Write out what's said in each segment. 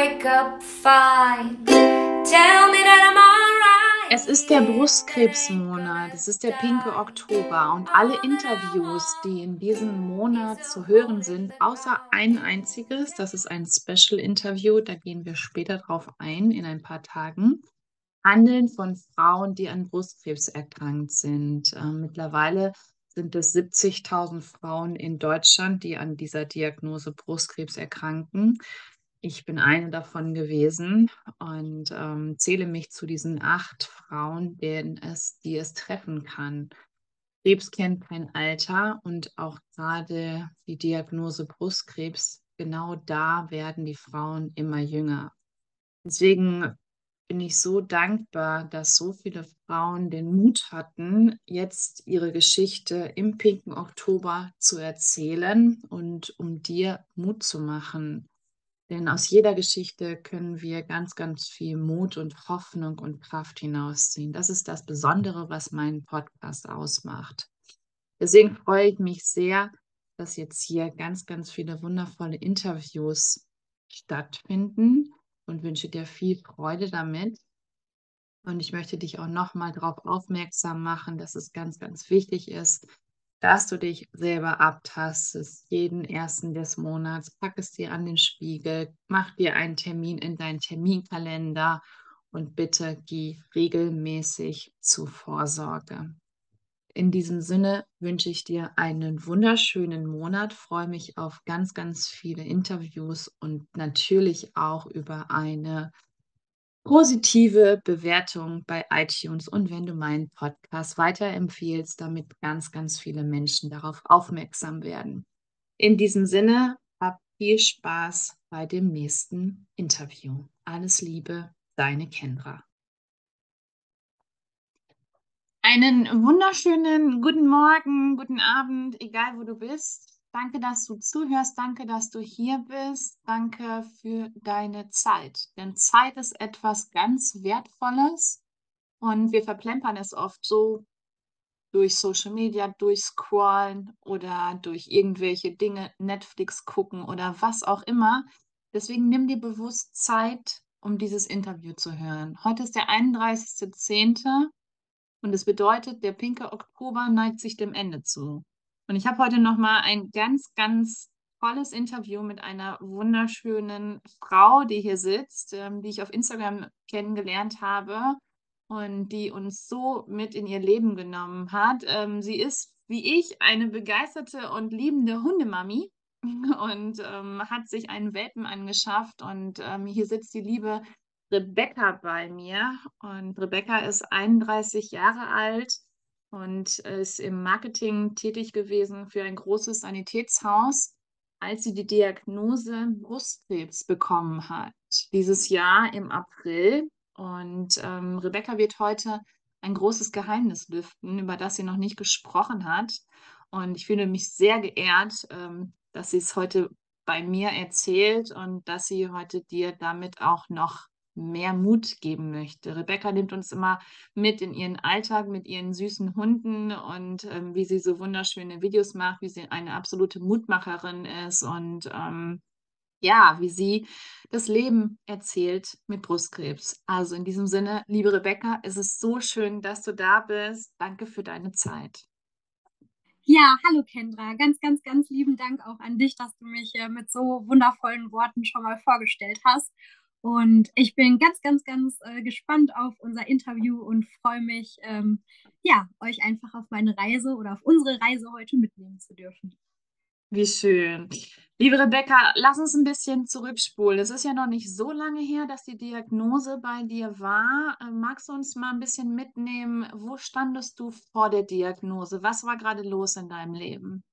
wake up fine. Tell me that I'm. Es ist der Brustkrebsmonat, es ist der pinke Oktober und alle Interviews, die in diesem Monat zu hören sind, außer ein einziges, das ist ein Special-Interview, da gehen wir später drauf ein, in ein paar Tagen, handeln von Frauen, die an Brustkrebs erkrankt sind. Äh, mittlerweile sind es 70.000 Frauen in Deutschland, die an dieser Diagnose Brustkrebs erkranken. Ich bin eine davon gewesen und ähm, zähle mich zu diesen acht Frauen, denen es, die es treffen kann. Krebs kennt kein Alter und auch gerade die Diagnose Brustkrebs, genau da werden die Frauen immer jünger. Deswegen bin ich so dankbar, dass so viele Frauen den Mut hatten, jetzt ihre Geschichte im pinken Oktober zu erzählen und um dir Mut zu machen. Denn aus jeder Geschichte können wir ganz, ganz viel Mut und Hoffnung und Kraft hinausziehen. Das ist das Besondere, was meinen Podcast ausmacht. Deswegen freue ich mich sehr, dass jetzt hier ganz, ganz viele wundervolle Interviews stattfinden und wünsche dir viel Freude damit. Und ich möchte dich auch nochmal darauf aufmerksam machen, dass es ganz, ganz wichtig ist, dass du dich selber abtastest, jeden ersten des Monats, pack es dir an den Spiegel, mach dir einen Termin in deinen Terminkalender und bitte geh regelmäßig zu Vorsorge. In diesem Sinne wünsche ich dir einen wunderschönen Monat, freue mich auf ganz, ganz viele Interviews und natürlich auch über eine positive Bewertung bei iTunes und wenn du meinen Podcast weiterempfiehlst, damit ganz, ganz viele Menschen darauf aufmerksam werden. In diesem Sinne, hab viel Spaß bei dem nächsten Interview. Alles Liebe, deine Kendra. Einen wunderschönen guten Morgen, guten Abend, egal wo du bist. Danke, dass du zuhörst. Danke, dass du hier bist. Danke für deine Zeit. Denn Zeit ist etwas ganz Wertvolles und wir verplempern es oft so durch Social Media, durch Scrollen oder durch irgendwelche Dinge, Netflix gucken oder was auch immer. Deswegen nimm dir bewusst Zeit, um dieses Interview zu hören. Heute ist der 31.10. Und es bedeutet, der pinke Oktober neigt sich dem Ende zu. Und ich habe heute noch mal ein ganz, ganz tolles Interview mit einer wunderschönen Frau, die hier sitzt, ähm, die ich auf Instagram kennengelernt habe und die uns so mit in ihr Leben genommen hat. Ähm, sie ist, wie ich, eine begeisterte und liebende Hundemami und ähm, hat sich einen Welpen angeschafft. Und ähm, hier sitzt die liebe Rebecca bei mir. Und Rebecca ist 31 Jahre alt und ist im Marketing tätig gewesen für ein großes Sanitätshaus, als sie die Diagnose Brustkrebs bekommen hat. Dieses Jahr im April. Und ähm, Rebecca wird heute ein großes Geheimnis lüften, über das sie noch nicht gesprochen hat. Und ich fühle mich sehr geehrt, ähm, dass sie es heute bei mir erzählt und dass sie heute dir damit auch noch mehr Mut geben möchte. Rebecca nimmt uns immer mit in ihren Alltag mit ihren süßen Hunden und ähm, wie sie so wunderschöne Videos macht, wie sie eine absolute Mutmacherin ist und ähm, ja, wie sie das Leben erzählt mit Brustkrebs. Also in diesem Sinne, liebe Rebecca, es ist so schön, dass du da bist. Danke für deine Zeit. Ja, hallo Kendra. Ganz, ganz, ganz lieben Dank auch an dich, dass du mich äh, mit so wundervollen Worten schon mal vorgestellt hast. Und ich bin ganz, ganz, ganz äh, gespannt auf unser Interview und freue mich, ähm, ja, euch einfach auf meine Reise oder auf unsere Reise heute mitnehmen zu dürfen. Wie schön. Liebe Rebecca, lass uns ein bisschen zurückspulen. Es ist ja noch nicht so lange her, dass die Diagnose bei dir war. Äh, magst du uns mal ein bisschen mitnehmen? Wo standest du vor der Diagnose? Was war gerade los in deinem Leben?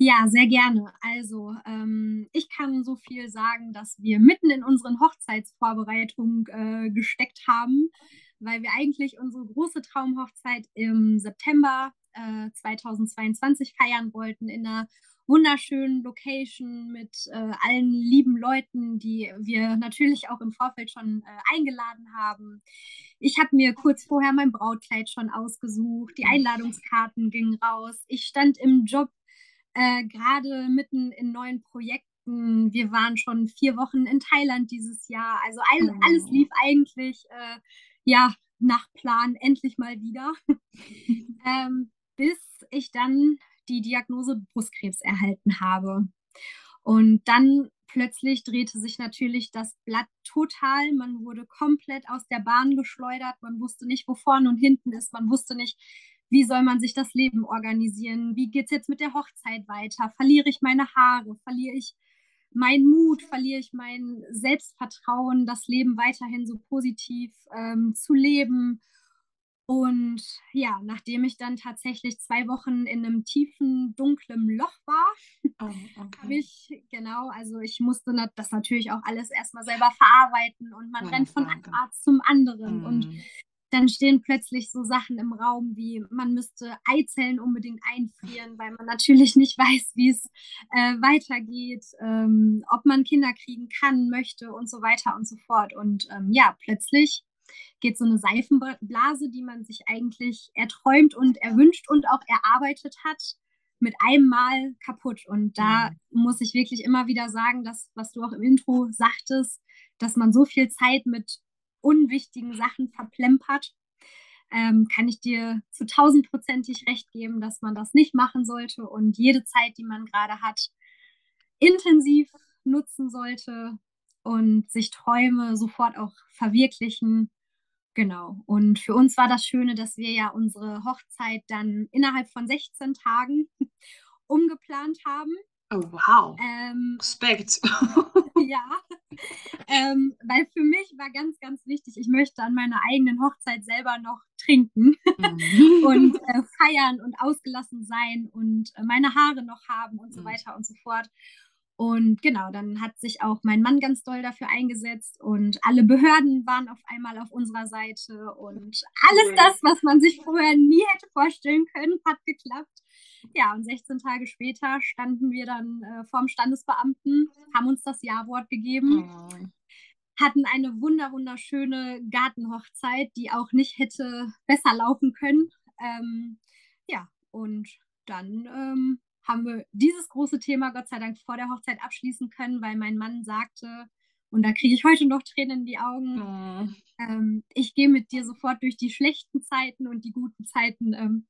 Ja, sehr gerne. Also, ähm, ich kann so viel sagen, dass wir mitten in unseren Hochzeitsvorbereitungen äh, gesteckt haben, weil wir eigentlich unsere große Traumhochzeit im September äh, 2022 feiern wollten in einer wunderschönen Location mit äh, allen lieben Leuten, die wir natürlich auch im Vorfeld schon äh, eingeladen haben. Ich habe mir kurz vorher mein Brautkleid schon ausgesucht, die Einladungskarten gingen raus. Ich stand im Job äh, gerade mitten in neuen Projekten wir waren schon vier Wochen in Thailand dieses Jahr. Also all, alles Oh. lief eigentlich äh, ja nach Plan endlich mal wieder. ähm, bis ich dann die Diagnose Brustkrebs erhalten habe. Und dann plötzlich drehte sich natürlich das Blatt total. Man wurde komplett aus der Bahn geschleudert. Man wusste nicht, wo vorne und hinten ist. Man wusste nicht, wie soll man sich das Leben organisieren? Wie geht es jetzt mit der Hochzeit weiter? Verliere ich meine Haare? Verliere ich meinen Mut? Verliere ich mein Selbstvertrauen, das Leben weiterhin so positiv ähm, zu leben? Und ja, nachdem ich dann tatsächlich zwei Wochen in einem tiefen, dunklen Loch war, Oh, habe okay. ich, genau, also ich musste das natürlich auch alles erstmal selber verarbeiten und man Ja, rennt von einem. Arzt zum anderen. Und Mm. Dann stehen plötzlich so Sachen im Raum wie, man müsste Eizellen unbedingt einfrieren, weil man natürlich nicht weiß, wie es äh, weitergeht, ähm, ob man Kinder kriegen kann, möchte und so weiter und so fort. Und ähm, ja, plötzlich geht so eine Seifenblase, die man sich eigentlich erträumt und erwünscht und auch erarbeitet hat, mit einem Mal kaputt. Und da Mhm. muss ich wirklich immer wieder sagen, dass, was du auch im Intro sagtest, dass man so viel Zeit mit unwichtigen Sachen verplempert, ähm, kann ich dir zu tausendprozentig recht geben, dass man das nicht machen sollte und jede Zeit, die man gerade hat, intensiv nutzen sollte und sich Träume sofort auch verwirklichen. Genau. Und für uns war das Schöne, dass wir ja unsere Hochzeit dann innerhalb von 16 Tagen umgeplant haben. Oh, wow. Ähm, Respekt. ja, ähm, weil für mich war ganz, ganz wichtig, ich möchte an meiner eigenen Hochzeit selber noch trinken Mhm. und äh, feiern und ausgelassen sein und äh, meine Haare noch haben und so Mhm. weiter und so fort. Und genau, dann hat sich auch mein Mann ganz doll dafür eingesetzt und alle Behörden waren auf einmal auf unserer Seite und alles das, was man sich vorher nie hätte vorstellen können, hat geklappt. Ja, und 16 Tage später standen wir dann äh, vorm Standesbeamten, haben uns das Ja-Wort gegeben Oh. hatten eine wunder wunderschöne Gartenhochzeit, die auch nicht hätte besser laufen können. Ähm, ja, und dann ähm, haben wir dieses große Thema Gott sei Dank vor der Hochzeit abschließen können, weil mein Mann sagte, und da kriege ich heute noch Tränen in die Augen, Oh. ähm, ich gehe mit dir sofort durch die schlechten Zeiten und die guten Zeiten ähm,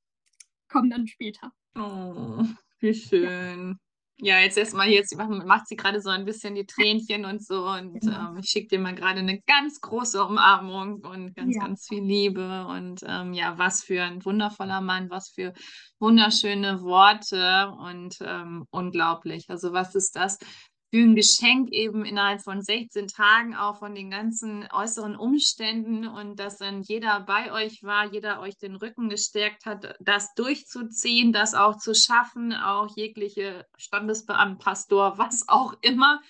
kommen dann später. Oh, wie schön. Ja, jetzt erstmal jetzt macht macht sie gerade so ein bisschen die Tränchen und so und Genau. ähm, ich schicke dir mal gerade eine ganz große Umarmung und ganz, Ja. ganz viel Liebe und ähm, ja, was für ein wundervoller Mann, was für wunderschöne Worte und ähm, unglaublich. Also was ist das für ein Geschenk eben innerhalb von 16 Tagen auch von den ganzen äußeren Umständen und dass dann jeder bei euch war, jeder euch den Rücken gestärkt hat, das durchzuziehen, das auch zu schaffen, auch jegliche Standesbeamt, Pastor, was auch immer,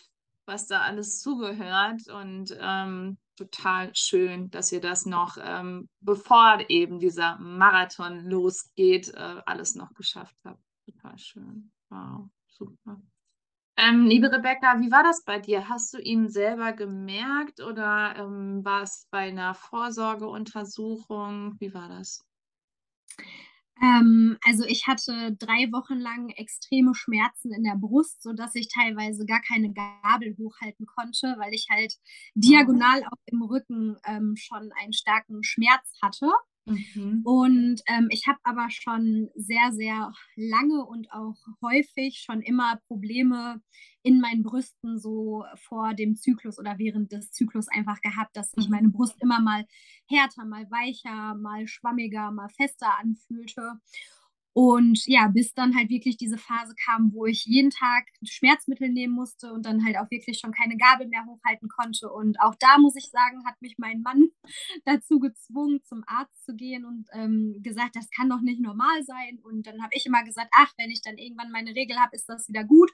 was da alles zugehört und ähm, total schön, dass ihr das noch, ähm, bevor eben dieser Marathon losgeht, äh, alles noch geschafft habt. Total schön. Wow, super. Ähm, liebe Rebecca, wie war das bei dir? Hast du ihn selber gemerkt oder ähm, war es bei einer Vorsorgeuntersuchung? Wie war das? Ähm, also ich hatte drei Wochen lang extreme Schmerzen in der Brust, sodass ich teilweise gar keine Gabel hochhalten konnte, weil ich halt diagonal auch im Rücken ähm, schon einen starken Schmerz hatte. Mhm. Und ähm, ich habe aber schon sehr, sehr lange und auch häufig schon immer Probleme in meinen Brüsten so vor dem Zyklus oder während des Zyklus einfach gehabt, dass sich Mhm. meine Brust immer mal härter, mal weicher, mal schwammiger, mal fester anfühlte. Und ja, bis dann halt wirklich diese Phase kam, wo ich jeden Tag Schmerzmittel nehmen musste und dann halt auch wirklich schon keine Gabel mehr hochhalten konnte. Und auch da muss ich sagen, hat mich mein Mann dazu gezwungen, zum Arzt zu gehen und ähm, gesagt, das kann doch nicht normal sein. Und dann habe ich immer gesagt, ach, wenn ich dann irgendwann meine Regel habe, ist das wieder gut.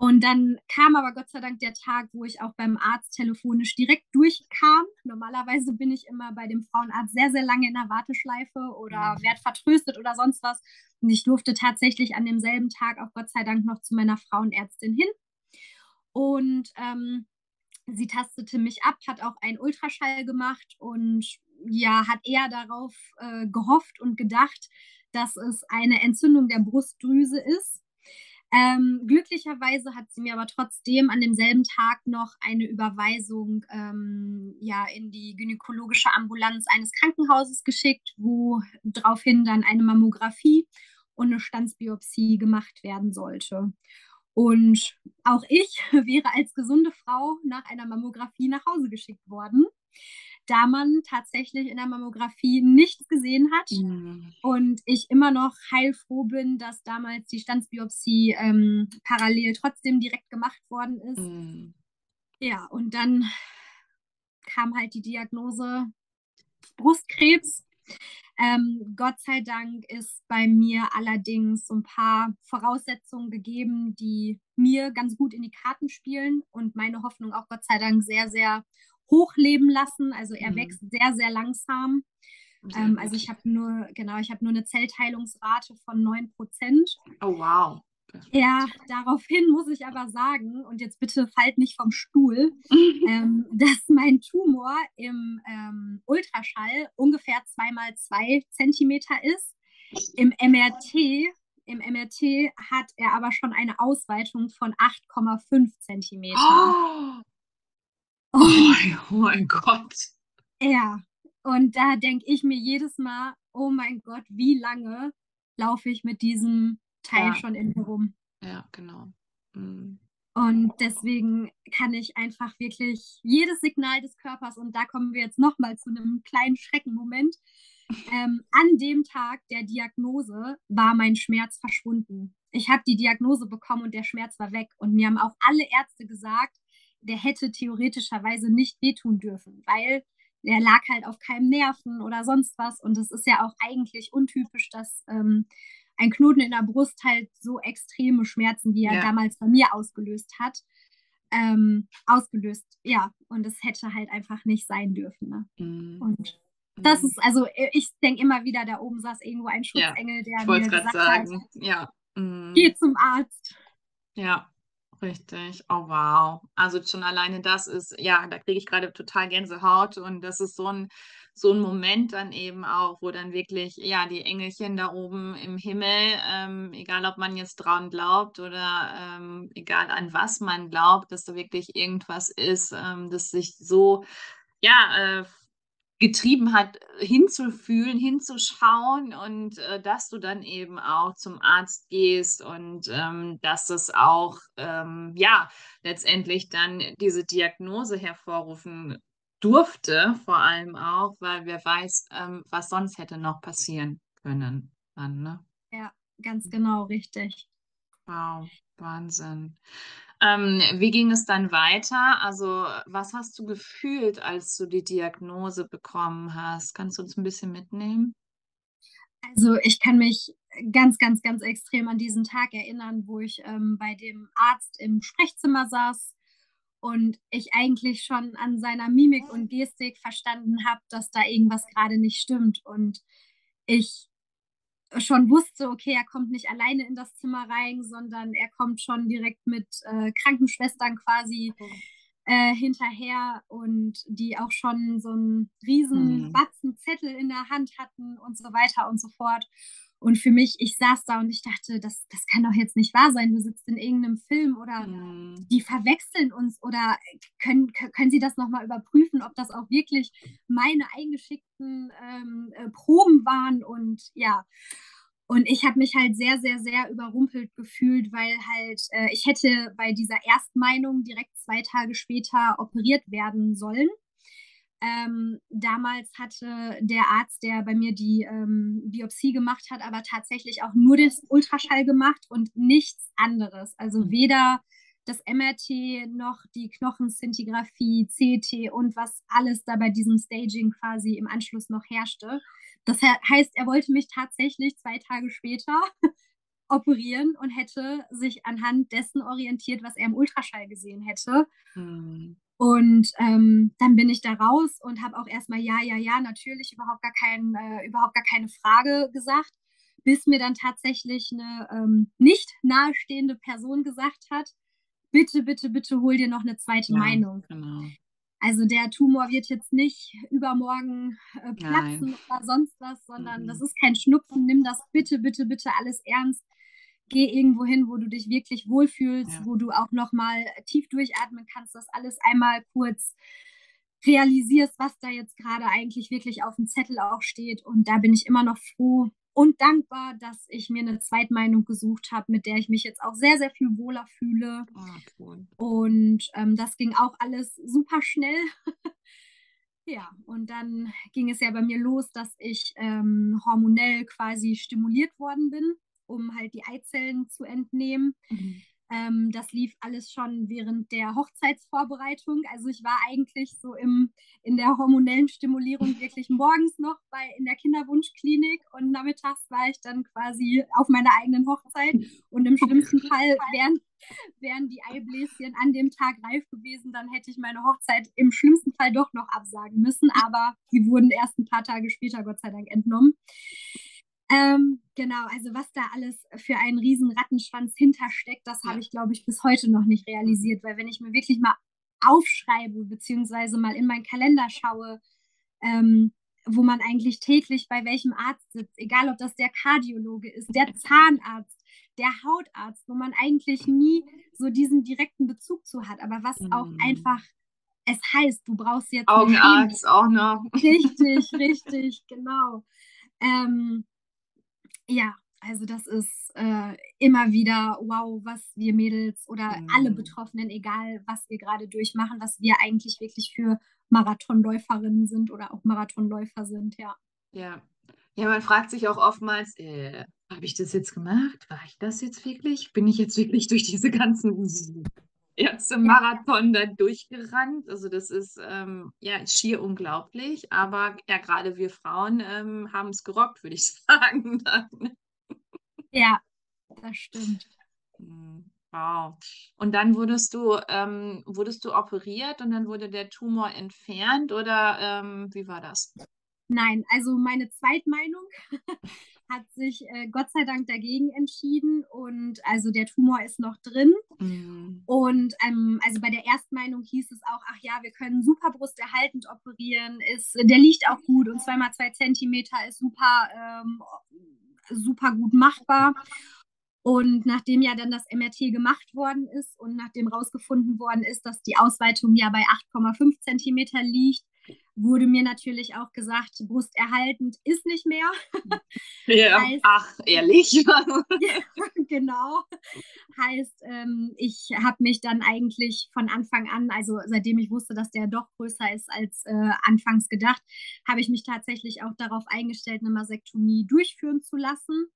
Und dann kam aber Gott sei Dank der Tag, wo ich auch beim Arzt telefonisch direkt durchkam. Normalerweise bin ich immer bei dem Frauenarzt sehr, sehr lange in der Warteschleife oder Mhm. werde vertröstet oder sonst was. Und ich durfte tatsächlich an demselben Tag auch Gott sei Dank noch zu meiner Frauenärztin hin. Und ähm, sie tastete mich ab, hat auch einen Ultraschall gemacht und ja, hat eher darauf äh, gehofft und gedacht, dass es eine Entzündung der Brustdrüse ist. Ähm, glücklicherweise hat sie mir aber trotzdem an demselben Tag noch eine Überweisung ähm, ja, in die gynäkologische Ambulanz eines Krankenhauses geschickt, wo daraufhin dann eine Mammographie und eine Standsbiopsie gemacht werden sollte. Und auch ich wäre als gesunde Frau nach einer Mammographie nach Hause geschickt worden da man tatsächlich in der Mammographie nichts gesehen hat. Mhm. Und ich immer noch heilfroh bin, dass damals die Standsbiopsie ähm, parallel trotzdem direkt gemacht worden ist. Mhm. Ja, und dann kam halt die Diagnose Brustkrebs. Ähm, Gott sei Dank ist bei mir allerdings so ein paar Voraussetzungen gegeben, die mir ganz gut in die Karten spielen und meine Hoffnung auch Gott sei Dank sehr, sehr hochleben lassen. Also er mhm. wächst sehr, sehr langsam. Ähm, also ich habe nur, genau, ich habe nur eine Zellteilungsrate von 9 Prozent. Oh wow. Ja, daraufhin muss ich aber sagen, und jetzt bitte fallt nicht vom Stuhl, ähm, dass mein Tumor im ähm, Ultraschall ungefähr zweimal zwei Zentimeter ist. Im MRT, im MRT hat er aber schon eine Ausweitung von 8,5 Zentimeter. Oh, Oh mein, oh mein Gott. Ja, und da denke ich mir jedes Mal, oh mein Gott, wie lange laufe ich mit diesem Teil ja. schon in mir rum? Ja, genau. Mhm. Und deswegen kann ich einfach wirklich jedes Signal des Körpers, und da kommen wir jetzt nochmal zu einem kleinen Schreckenmoment, ähm, an dem Tag der Diagnose war mein Schmerz verschwunden. Ich habe die Diagnose bekommen und der Schmerz war weg. Und mir haben auch alle Ärzte gesagt, der hätte theoretischerweise nicht wehtun dürfen, weil der lag halt auf keinem Nerven oder sonst was. Und es ist ja auch eigentlich untypisch, dass ähm, ein Knoten in der Brust halt so extreme Schmerzen, die er ja. damals bei mir ausgelöst hat, ähm, ausgelöst. Ja, und es hätte halt einfach nicht sein dürfen. Ne? Mhm. Und das mhm. ist, also ich denke immer wieder, da oben saß irgendwo ein Schutzengel, ja, der mir gesagt sagen. hat, ja. Geh zum Arzt. Ja, Richtig, oh wow. Also schon alleine das ist, ja, da kriege ich gerade total Gänsehaut und das ist so ein, so ein Moment dann eben auch, wo dann wirklich, ja, die Engelchen da oben im Himmel, ähm, egal ob man jetzt dran glaubt oder ähm, egal an was man glaubt, dass da wirklich irgendwas ist, ähm, das sich so, ja, äh, getrieben hat, hinzufühlen, hinzuschauen und äh, dass du dann eben auch zum Arzt gehst und ähm, dass es auch, ähm, ja, letztendlich dann diese Diagnose hervorrufen durfte, vor allem auch, weil wer weiß, ähm, was sonst hätte noch passieren können. Dann, ne? Ja, ganz genau, richtig. Wow, Wahnsinn. Ähm, wie ging es dann weiter? Also, was hast du gefühlt, als du die Diagnose bekommen hast? Kannst du uns ein bisschen mitnehmen? Also, ich kann mich ganz, ganz, ganz extrem an diesen Tag erinnern, wo ich ähm, bei dem Arzt im Sprechzimmer saß und ich eigentlich schon an seiner Mimik und Gestik verstanden habe, dass da irgendwas gerade nicht stimmt. Und ich schon wusste, okay, er kommt nicht alleine in das Zimmer rein, sondern er kommt schon direkt mit äh, Krankenschwestern quasi äh, hinterher und die auch schon so einen riesen mhm. Batzen Zettel in der Hand hatten und so weiter und so fort. Und für mich, ich saß da und ich dachte, das, das kann doch jetzt nicht wahr sein. Du sitzt in irgendeinem Film oder mhm. die verwechseln uns oder können, können sie das nochmal überprüfen, ob das auch wirklich meine eingeschickten ähm, äh, Proben waren. Und ja, und ich habe mich halt sehr, sehr, sehr überrumpelt gefühlt, weil halt äh, ich hätte bei dieser Erstmeinung direkt zwei Tage später operiert werden sollen. Ähm, damals hatte der Arzt, der bei mir die ähm, Biopsie gemacht hat, aber tatsächlich auch nur das Ultraschall gemacht und nichts anderes. Also mhm. weder das MRT noch die Knochenszintigraphie, CT und was alles da bei diesem Staging quasi im Anschluss noch herrschte. Das heißt, er wollte mich tatsächlich zwei Tage später operieren und hätte sich anhand dessen orientiert, was er im Ultraschall gesehen hätte. Mhm. Und ähm, dann bin ich da raus und habe auch erstmal ja, ja, ja, natürlich überhaupt gar, kein, äh, überhaupt gar keine Frage gesagt, bis mir dann tatsächlich eine ähm, nicht nahestehende Person gesagt hat, bitte, bitte, bitte hol dir noch eine zweite ja, Meinung. Genau. Also der Tumor wird jetzt nicht übermorgen äh, platzen Nein. oder sonst was, sondern mhm. das ist kein Schnupfen. Nimm das bitte, bitte, bitte alles ernst. Geh irgendwo hin, wo du dich wirklich wohlfühlst, Ja. wo du auch nochmal tief durchatmen kannst, das alles einmal kurz realisierst, was da jetzt gerade eigentlich wirklich auf dem Zettel auch steht. Und da bin ich immer noch froh und dankbar, dass ich mir eine Zweitmeinung gesucht habe, mit der ich mich jetzt auch sehr, sehr viel wohler fühle. Ah, cool. Und ähm, das ging auch alles super schnell. ja, und dann ging es ja bei mir los, dass ich ähm, hormonell quasi stimuliert worden bin, um halt die Eizellen zu entnehmen. Mhm. Ähm, das lief alles schon während der Hochzeitsvorbereitung. Also ich war eigentlich so im, in der hormonellen Stimulierung wirklich morgens noch bei, in der Kinderwunschklinik und nachmittags war ich dann quasi auf meiner eigenen Hochzeit. Und im schlimmsten Fall wären, wären die Eibläschen an dem Tag reif gewesen, dann hätte ich meine Hochzeit im schlimmsten Fall doch noch absagen müssen. Aber die wurden erst ein paar Tage später Gott sei Dank entnommen. Ähm, genau, also was da alles für einen riesen Rattenschwanz hintersteckt, das habe Ja. ich, glaube ich, bis heute noch nicht realisiert, weil wenn ich mir wirklich mal aufschreibe, beziehungsweise mal in meinen Kalender schaue, ähm, wo man eigentlich täglich bei welchem Arzt sitzt, egal ob das der Kardiologe ist, der Zahnarzt, der Hautarzt, wo man eigentlich nie so diesen direkten Bezug zu hat, aber was auch Mhm. einfach es heißt, du brauchst jetzt Augenarzt auch noch. Richtig, richtig, genau. Ähm, ja, also das ist äh, immer wieder, wow, was wir Mädels oder alle Mhm. Betroffenen, egal was wir gerade durchmachen, was wir eigentlich wirklich für Marathonläuferinnen sind oder auch Marathonläufer sind, ja. Ja. Ja, man fragt sich auch oftmals, äh, habe ich das jetzt gemacht? War ich das jetzt wirklich? Bin ich jetzt wirklich durch diese ganzen Ärzte-Marathon da durchgerannt? Also das ist ähm, ja schier unglaublich, aber ja, gerade wir Frauen ähm, haben es gerockt, würde ich sagen. Ja, das stimmt. Hm, Wow. Und dann wurdest du, ähm, wurdest du operiert und dann wurde der Tumor entfernt oder ähm, wie war das? Nein, also meine Zweitmeinung hat sich äh, Gott sei Dank dagegen entschieden und also der Tumor ist noch drin. Hm, Und ähm, also bei der Erstmeinung hieß es auch, ach ja, wir können super brusterhaltend operieren, ist, der liegt auch gut und zweimal zwei Zentimeter ist super, ähm, super gut machbar. Und nachdem ja dann das MRT gemacht worden ist und nachdem rausgefunden worden ist, dass die Ausweitung ja bei 8,5 Zentimeter liegt, wurde mir natürlich auch gesagt, brusterhaltend ist nicht mehr. Ja, Heißt- ach, ehrlich? genau. Heißt, ähm, ich habe mich dann eigentlich von Anfang an, also seitdem ich wusste, dass der doch größer ist als äh, anfangs gedacht, habe ich mich tatsächlich auch darauf eingestellt, eine Masektomie durchführen zu lassen.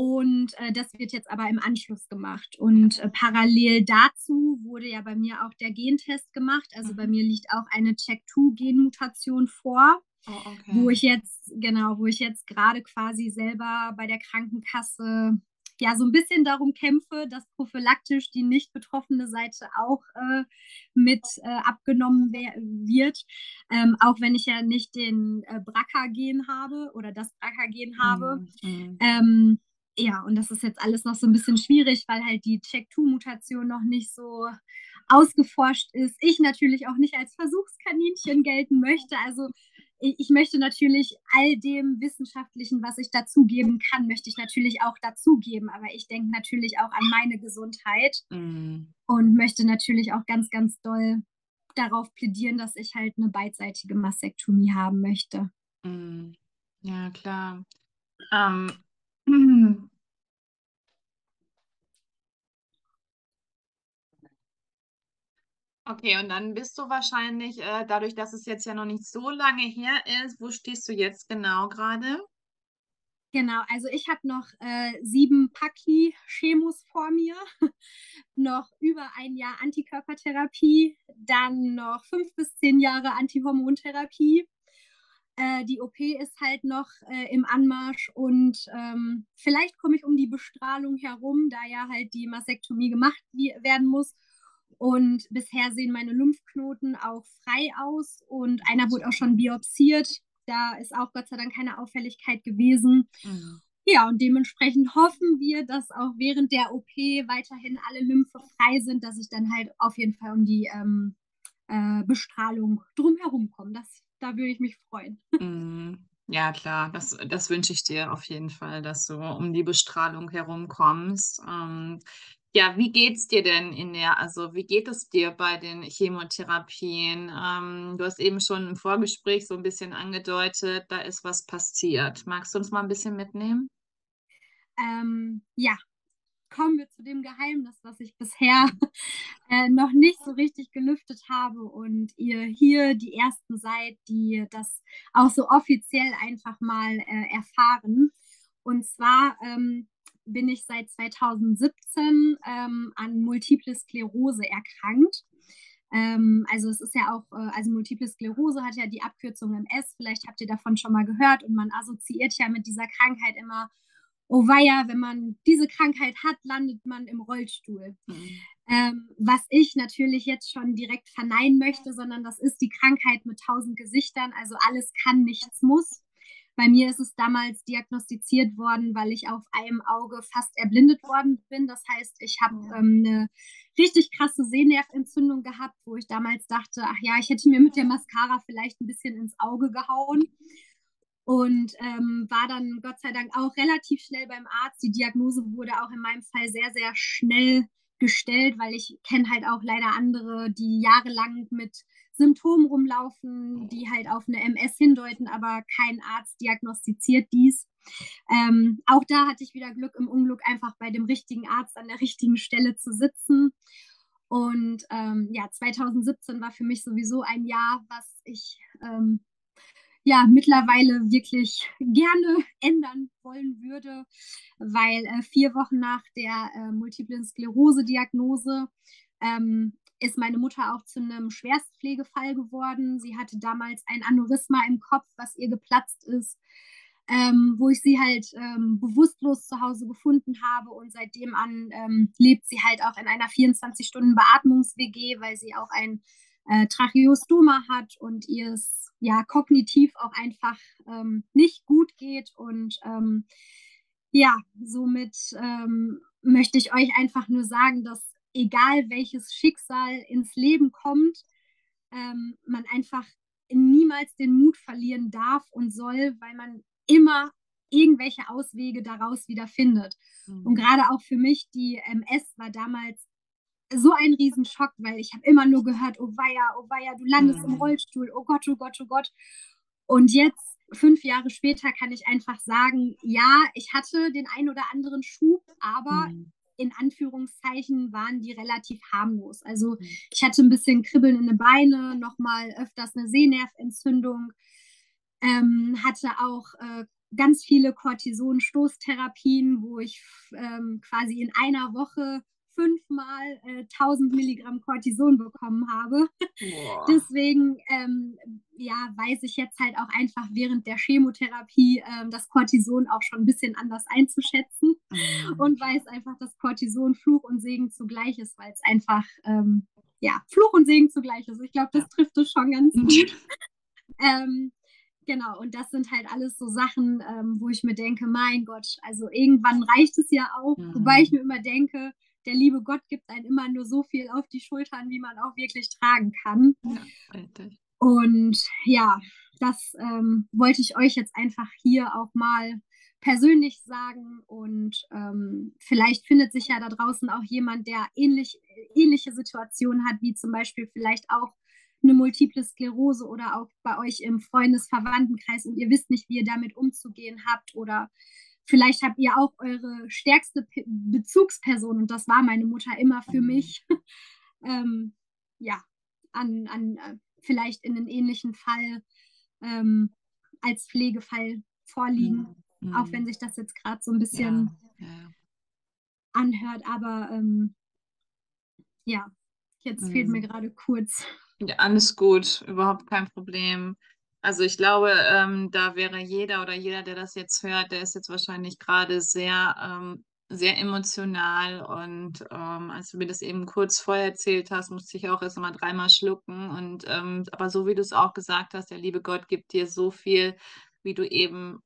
Und äh, das wird jetzt aber im Anschluss gemacht. Und äh, parallel dazu wurde ja bei mir auch der Gentest gemacht. Also bei Mhm. mir liegt auch eine Check-2-Genmutation vor Oh, okay. wo ich jetzt, genau, wo ich jetzt gerade quasi selber bei der Krankenkasse ja so ein bisschen darum kämpfe, dass prophylaktisch die nicht betroffene Seite auch äh, mit äh, abgenommen wird. Ähm, auch wenn ich ja nicht den äh, BRCA-Gen habe oder das BRCA-Gen habe. Hm, hm. Ähm, ja, und das ist jetzt alles noch so ein bisschen schwierig, weil halt die Check-2-Mutation noch nicht so ausgeforscht ist. Ich natürlich auch nicht als Versuchskaninchen gelten möchte. Also ich, möchte natürlich all dem Wissenschaftlichen, was ich dazugeben kann, möchte ich natürlich auch dazugeben. Aber ich denke natürlich auch an meine Gesundheit Hm. und möchte natürlich auch ganz, ganz doll darauf plädieren, dass ich halt eine beidseitige Mastektomie haben möchte. Hm. Ja, klar. Ähm, Okay, und dann bist du wahrscheinlich, äh, dadurch, dass es jetzt ja noch nicht so lange her ist, wo stehst du jetzt genau gerade? Genau, also ich habe noch äh, sieben Paki-Chemos vor mir, noch über ein Jahr Antikörpertherapie, dann noch fünf bis zehn Jahre Antihormontherapie. Äh, die OP ist halt noch äh, im Anmarsch und ähm, vielleicht komme ich um die Bestrahlung herum, da ja halt die Mastektomie gemacht werden muss. Und bisher sehen meine Lymphknoten auch frei aus und einer wurde auch schon biopsiert. Da ist auch Gott sei Dank keine Auffälligkeit gewesen. Hm. Ja, und dementsprechend hoffen wir, dass auch während der OP weiterhin alle Lymphe frei sind, dass ich dann halt auf jeden Fall um die ähm, äh, Bestrahlung drumherum komme. Das, da würde ich mich freuen. Hm. Ja, klar, das das wünsche ich dir auf jeden Fall, dass du um die Bestrahlung herumkommst. Ähm, ja, wie geht's dir denn in der also, wie geht es dir bei den Chemotherapien? Ähm, du hast eben schon im Vorgespräch so 'n bisschen angedeutet, da ist was passiert. Magst du uns mal 'n bisschen mitnehmen? Ähm, ja, kommen wir zu dem Geheimnis, was ich bisher, äh, noch nicht so richtig gelüftet habe und ihr hier die Ersten seid, die das auch so offiziell einfach mal, äh, erfahren. Und zwar, ähm, bin ich seit 2017, ähm, an Multiple Sklerose erkrankt. Ähm, also, es ist ja auch äh, also, Multiple Sklerose hat ja die Abkürzung MS, vielleicht habt ihr davon schon mal gehört und man assoziiert ja mit dieser Krankheit immer: „Oh weia, wenn man diese Krankheit hat, landet man im Rollstuhl.“ Mhm. Ähm, was ich natürlich jetzt schon direkt verneinen möchte, sondern das ist die Krankheit mit 1.000 Gesichtern, also, alles kann, nichts muss. Bei mir ist es damals diagnostiziert worden, weil ich auf einem Auge fast erblindet worden bin. Das heißt, ich habe, ähm, 'ne richtig krasse Sehnervenentzündung gehabt, wo ich damals dachte: „Ach ja, ich hätte mir mit der Mascara vielleicht 'n bisschen ins Auge gehauen.“ Und, ähm, war dann Gott sei Dank auch relativ schnell beim Arzt. Die Diagnose wurde auch in meinem Fall sehr, sehr schnell gestellt, weil ich kenne halt auch leider andere, die jahrelang mit Symptomen rumlaufen, die halt auf 'ne MS hindeuten, aber kein Arzt diagnostiziert dies. Ähm, auch da hatte ich wieder Glück im Unglück, einfach bei dem richtigen Arzt an der richtigen Stelle zu sitzen. Und, ähm, ja, 2017 war für mich sowieso ein Jahr, was ich, ähm, ja, mittlerweile wirklich gerne ändern wollen würde, weil, äh, 4 Wochen nach der, äh, Multiplen Sklerose-Diagnose, ähm, ist meine Mutter auch zu 'nem Schwerstpflegefall geworden. Sie hatte damals ein Aneurysma im Kopf, was ihr geplatzt ist, ähm, wo ich sie halt, ähm, bewusstlos zu Hause gefunden habe und seitdem an, ähm, lebt sie halt auch in einer 24-Stunden-Beatmungs-WG, weil sie auch ein, äh, Tracheostoma hat und ihr es, ja, kognitiv auch einfach, ähm, nicht gut geht und, ähm, ja, somit, ähm, möchte ich euch einfach nur sagen, dass egal welches Schicksal ins Leben kommt, ähm, man einfach niemals den Mut verlieren darf und soll, weil man immer irgendwelche Auswege daraus wieder findet. Und Mhm. grade auch für mich, die MS war damals so ein Riesenschock, weil ich habe immer nur gehört: „Oh weia, oh weia, du landest im Mhm. Rollstuhl. Oh Gott, oh Gott, oh Gott.“ Und jetzt, 5 Jahre später, kann ich einfach sagen: „Ja, ich hatte den einen oder anderen Schub, aber Mhm. In Anführungszeichen waren die relativ harmlos.“ Also, Mhm. ich hatte 'n bisschen Kribbeln in den Beine, noch mal öfters 'ne Sehnervenentzündung, ähm, hatte auch, äh, ganz viele Cortison-Stoßtherapien, wo ich ähm, quasi in einer Woche fünfmal, äh, 1.000 Milligramm Cortison bekommen habe. Boah. Deswegen, ähm, ja, weiß ich jetzt halt auch einfach während der Chemotherapie, ähm, das Cortison auch schon 'n bisschen anders einzuschätzen Mhm. und weiß einfach, dass Cortison Fluch und Segen zugleich ist, weil's einfach, ähm, ja, Fluch und Segen zugleich ist. Ich glaube, das Ja. trifft es schon ganz gut. Ähm, genau, und das sind halt alles so Sachen, ähm, wo ich mir denke: „Mein Gott, also, irgendwann reicht es ja auch.“ Wobei ich Mhm. mir immer denke, der liebe Gott gibt einem immer nur so viel auf die Schultern, wie man auch wirklich tragen kann. Ja. Und ja, das, ähm, wollte ich euch jetzt einfach hier auch mal persönlich sagen und, ähm, vielleicht findet sich ja da draußen auch jemand, der ähnlich ähnliche Situationen hat, wie zum Beispiel vielleicht auch 'ne Multiple Sklerose oder auch bei euch im Freundes-Verwandtenkreis und ihr wisst nicht, wie ihr damit umzugehen habt oder vielleicht habt ihr auch eure stärkste P Bezugsperson und das war meine Mutter immer für Mhm. mich, ähm, ja, an an äh, vielleicht in 'nen ähnlichen Fall, ähm, als Pflegefall vorliegen, Mhm. auch wenn Mhm. sich das jetzt grad so 'n Ja, bisschen ja, ja. anhört, aber, ähm ja, jetzt fehlt mir Mhm. grade kurz Ja, alles gut, überhaupt kein Problem. Also, ich glaube, ähm, da wäre jeder oder jeder, der das jetzt hört, der ist jetzt wahrscheinlich grade sehr, ähm sehr emotional. Und, ähm, als du mir das eben kurz vorher erzählt hast, musste ich auch erst mal dreimal schlucken. Und, ähm aber so wie du's auch gesagt hast, der liebe Gott gibt dir so viel, wie du eben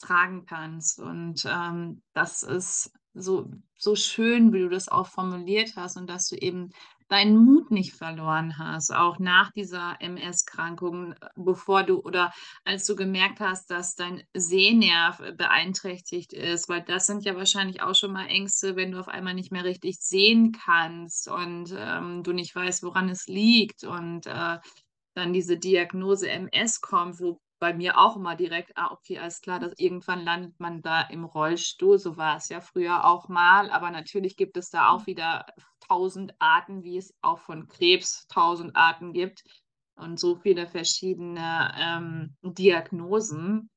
tragen kannst. Und, ähm, das ist so so schön, wie du das auch formuliert hast und dass du eben deinen Mut nicht verloren hast, auch nach dieser MS-Krankung, bevor du oder als du gemerkt hast, dass dein Sehnerv beeinträchtigt ist, weil das sind ja wahrscheinlich auch schon mal Ängste, wenn du auf einmal nicht mehr richtig sehen kannst und ähm, du nicht weißt, woran es liegt und äh, dann diese Diagnose MS kommt, wo bei mir auch immer direkt, ah, okay, alles klar, dass irgendwann landet man da im Rollstuhl. So war es ja früher auch mal. Aber natürlich gibt es da auch mhm. wieder tausend Arten, wie es auch von Krebs tausend Arten gibt und so viele verschiedene ähm, Diagnosen.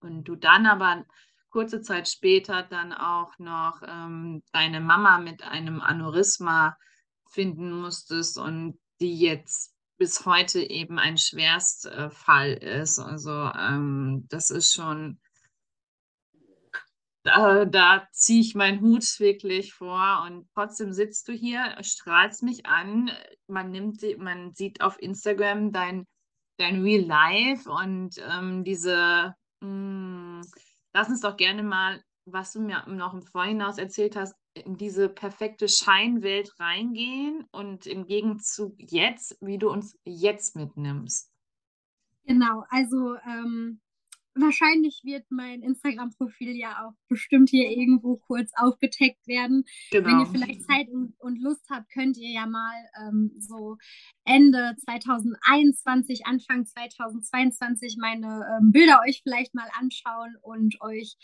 Und du dann aber kurze Zeit später dann auch noch ähm, deine Mama mit einem Aneurysma finden musstest und die jetzt bis heute eben ein Schwerstfall ist. Also ähm, das ist schon, da, da ziehe ich meinen Hut wirklich vor und trotzdem sitzt du hier, strahlst mich an. Man nimmt, man sieht auf Instagram dein, dein Real Life und ähm, diese, mh, hm, lass uns doch gerne mal, was du mir noch im Vorhinaus erzählt hast, in diese perfekte Scheinwelt reingehen und im Gegenzug jetzt, wie du uns jetzt mitnimmst. Genau, also ähm, wahrscheinlich wird mein Instagram-Profil ja auch bestimmt hier irgendwo kurz aufgetaggt werden. Genau. Wenn ihr vielleicht Zeit und, und, Lust habt, könnt ihr ja mal ähm, so Ende 2021, Anfang 2022 meine ähm, Bilder euch vielleicht mal anschauen und euch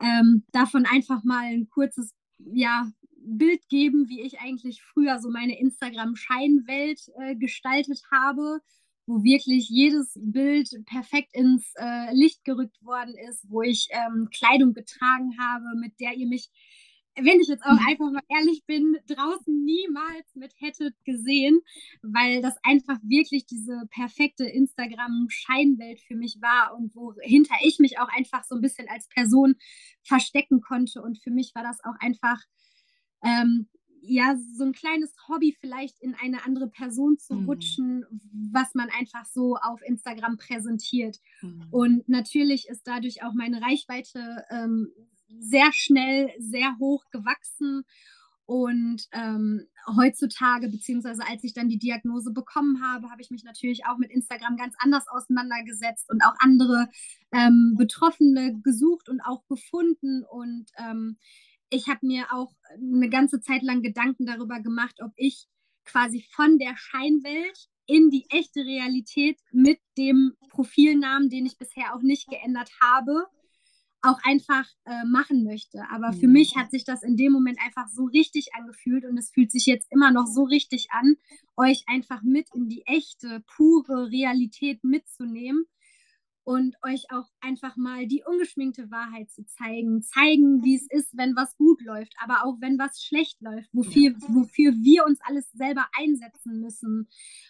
ähm, davon einfach mal ein kurzes ja, Bild geben, wie ich eigentlich früher so meine Instagram-Scheinwelt äh, gestaltet habe, wo wirklich jedes Bild perfekt ins äh, Licht gerückt worden ist, wo ich ähm, Kleidung getragen habe, mit der ihr mich, wenn ich jetzt auch mhm. einfach mal ehrlich bin, draußen niemals mit hättet gesehen, weil das einfach wirklich diese perfekte Instagram-Scheinwelt für mich war und wohinter ich mich auch einfach so ein bisschen als Person verstecken konnte. Und für mich war das auch einfach ähm, ja, so ein kleines Hobby vielleicht in eine andere Person zu mhm. rutschen, was man einfach so auf Instagram präsentiert. Mhm. Und natürlich ist dadurch auch meine Reichweite ähm, sehr schnell, sehr hoch gewachsen. Und ähm, heutzutage, beziehungsweise als ich dann die Diagnose bekommen habe, habe ich mich natürlich auch mit Instagram ganz anders auseinandergesetzt und auch andere ähm, Betroffene gesucht und auch gefunden. Und ähm, ich habe mir auch eine ganze Zeit lang Gedanken darüber gemacht, ob ich quasi von der Scheinwelt in die echte Realität mit dem Profilnamen, den ich bisher auch nicht geändert habe, auch einfach äh, machen möchte. Aber für mhm. mich hat sich das in dem Moment einfach so richtig angefühlt und es fühlt sich jetzt immer noch so richtig an, euch einfach mit in die echte, pure Realität mitzunehmen und euch auch einfach mal die ungeschminkte Wahrheit zu zeigen, zeigen, wie es ist, wenn was gut läuft, aber auch wenn was schlecht läuft, wofür, wofür wir uns alles selber einsetzen müssen,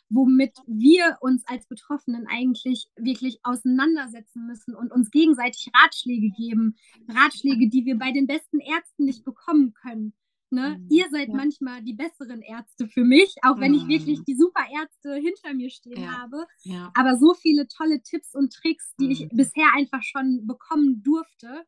womit wir uns als Betroffenen eigentlich wirklich auseinandersetzen müssen und uns gegenseitig Ratschläge geben, Ratschläge, die wir bei den besten Ärzten nicht bekommen können. Ne? Mhm. Ihr seid ja. manchmal die besseren Ärzte für mich, auch wenn ich wirklich mhm. die super Ärzte hinter mir stehen ja. habe. Ja. Aber so viele tolle Tipps und Tricks, die mhm. ich bisher einfach schon bekommen durfte,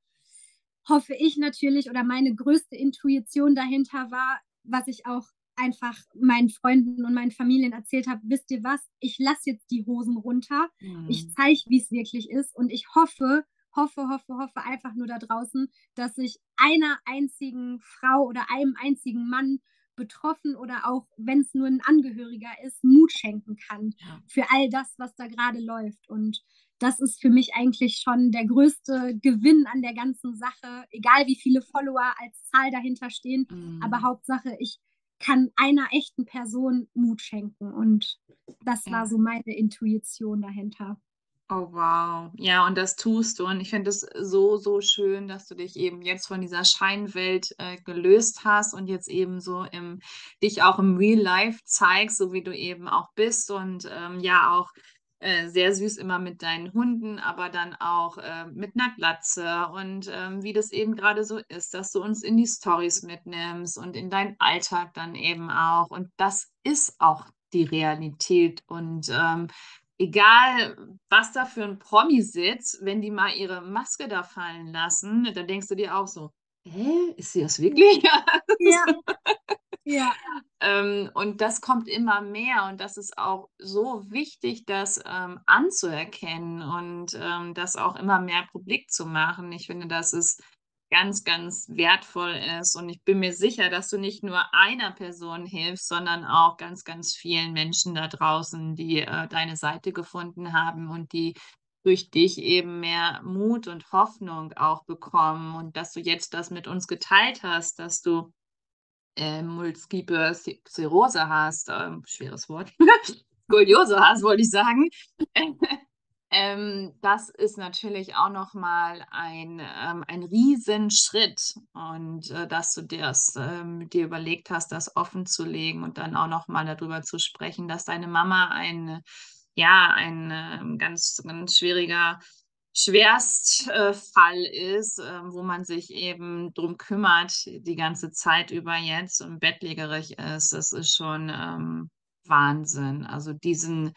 hoffe ich natürlich oder meine größte Intuition dahinter war, was ich auch einfach meinen Freunden und meinen Familien erzählt habe, wisst ihr was, ich lasse jetzt die Hosen runter, mhm. ich zeige, wie es wirklich ist und ich hoffe, hoffe, hoffe, hoffe einfach nur da draußen, dass ich einer einzigen Frau oder einem einzigen Mann betroffen oder auch, wenn es nur ein Angehöriger ist, Mut schenken kann ja. für all das, was da gerade läuft. Und das ist für mich eigentlich schon der größte Gewinn an der ganzen Sache, egal wie viele Follower als Zahl dahinter stehen. Mhm. Aber Hauptsache, ich kann einer echten Person Mut schenken. Und das war so meine Intuition dahinter. Oh, wow. Ja, und das tust du. Und ich finde es so, so schön, dass du dich eben jetzt von dieser Scheinwelt äh, gelöst hast und jetzt eben so im, dich auch im Real Life zeigst, so wie du eben auch bist. Und ähm, ja, auch äh, sehr süß immer mit deinen Hunden, aber dann auch äh, mit einer Glatze und ähm, wie das eben gerade so ist, dass du uns in die Stories mitnimmst und in deinen Alltag dann eben auch. Und das ist auch die Realität. Und ähm, egal was da für ein Promi sitzt, wenn die mal ihre Maske da fallen lassen, dann denkst du dir auch so, hä, ist sie das wirklich? Ja. ja. ähm, und das kommt immer mehr und das ist auch so wichtig, das ähm, anzuerkennen und ähm, das auch immer mehr publik zu machen. Ich finde, dass es ganz, ganz wertvoll ist und ich bin mir sicher, dass du nicht nur einer Person hilfst, sondern auch ganz, ganz vielen Menschen da draußen, die äh, deine Seite gefunden haben und die durch dich eben mehr Mut und Hoffnung auch bekommen und dass du jetzt das mit uns geteilt hast, dass du äh, Multiple Sklerose hast, ähm, schweres Wort, Skoliose hast, wollte ich sagen. ähm, das ist natürlich auch nochmal ein, ähm, ein Riesenschritt und äh, dass du das ähm, dir überlegt hast, das offen zu legen und dann auch nochmal darüber zu sprechen, dass deine Mama ein, ja, ein äh, ganz, ganz schwieriger Schwerstfall äh, ist, äh, wo man sich eben drum kümmert, die ganze Zeit über jetzt und bettlägerig ist, das ist schon ähm, Wahnsinn. Also diesen,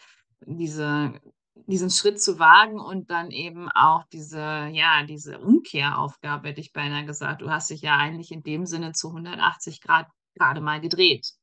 diese, diesen Schritt zu wagen und dann eben auch diese, ja, diese Umkehraufgabe, hätte ich beinahe gesagt. Du hast dich ja eigentlich in dem Sinne zu 180 Grad gerade mal gedreht.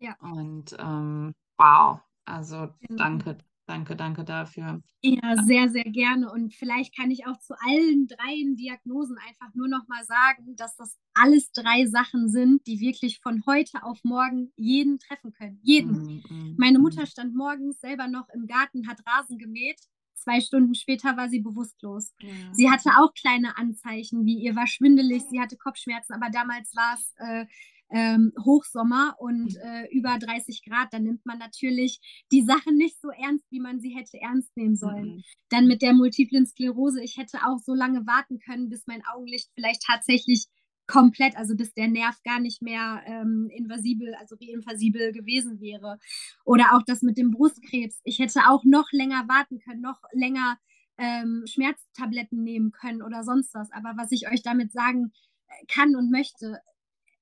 Ja. Und ähm, wow, also Genau. danke, danke, danke dafür. Ja, sehr, sehr gerne. Und vielleicht kann ich auch zu allen dreien Diagnosen einfach nur noch mal sagen, dass das alles drei Sachen sind, die wirklich von heute auf morgen jeden treffen können. Jeden. Mm, Meine mm. Mutter stand morgens selber noch im Garten, hat Rasen gemäht. Zwei Stunden später war sie bewusstlos. Ja. Sie hatte auch kleine Anzeichen, wie ihr war schwindelig, sie hatte Kopfschmerzen, aber damals war es äh, ähm, Hochsommer und äh, über 30 Grad. Da nimmt man natürlich die Sachen nicht so ernst, wie man sie hätte ernst nehmen sollen. Mhm. Dann mit der multiplen Sklerose, ich hätte auch so lange warten können, bis mein Augenlicht vielleicht tatsächlich komplett, also bis der Nerv gar nicht mehr ähm, invasibel, also reinvasibel gewesen wäre. Oder auch das mit dem Brustkrebs. Ich hätte auch noch länger warten können, noch länger ähm, Schmerztabletten nehmen können oder sonst was. Aber was ich euch damit sagen äh, kann und möchte,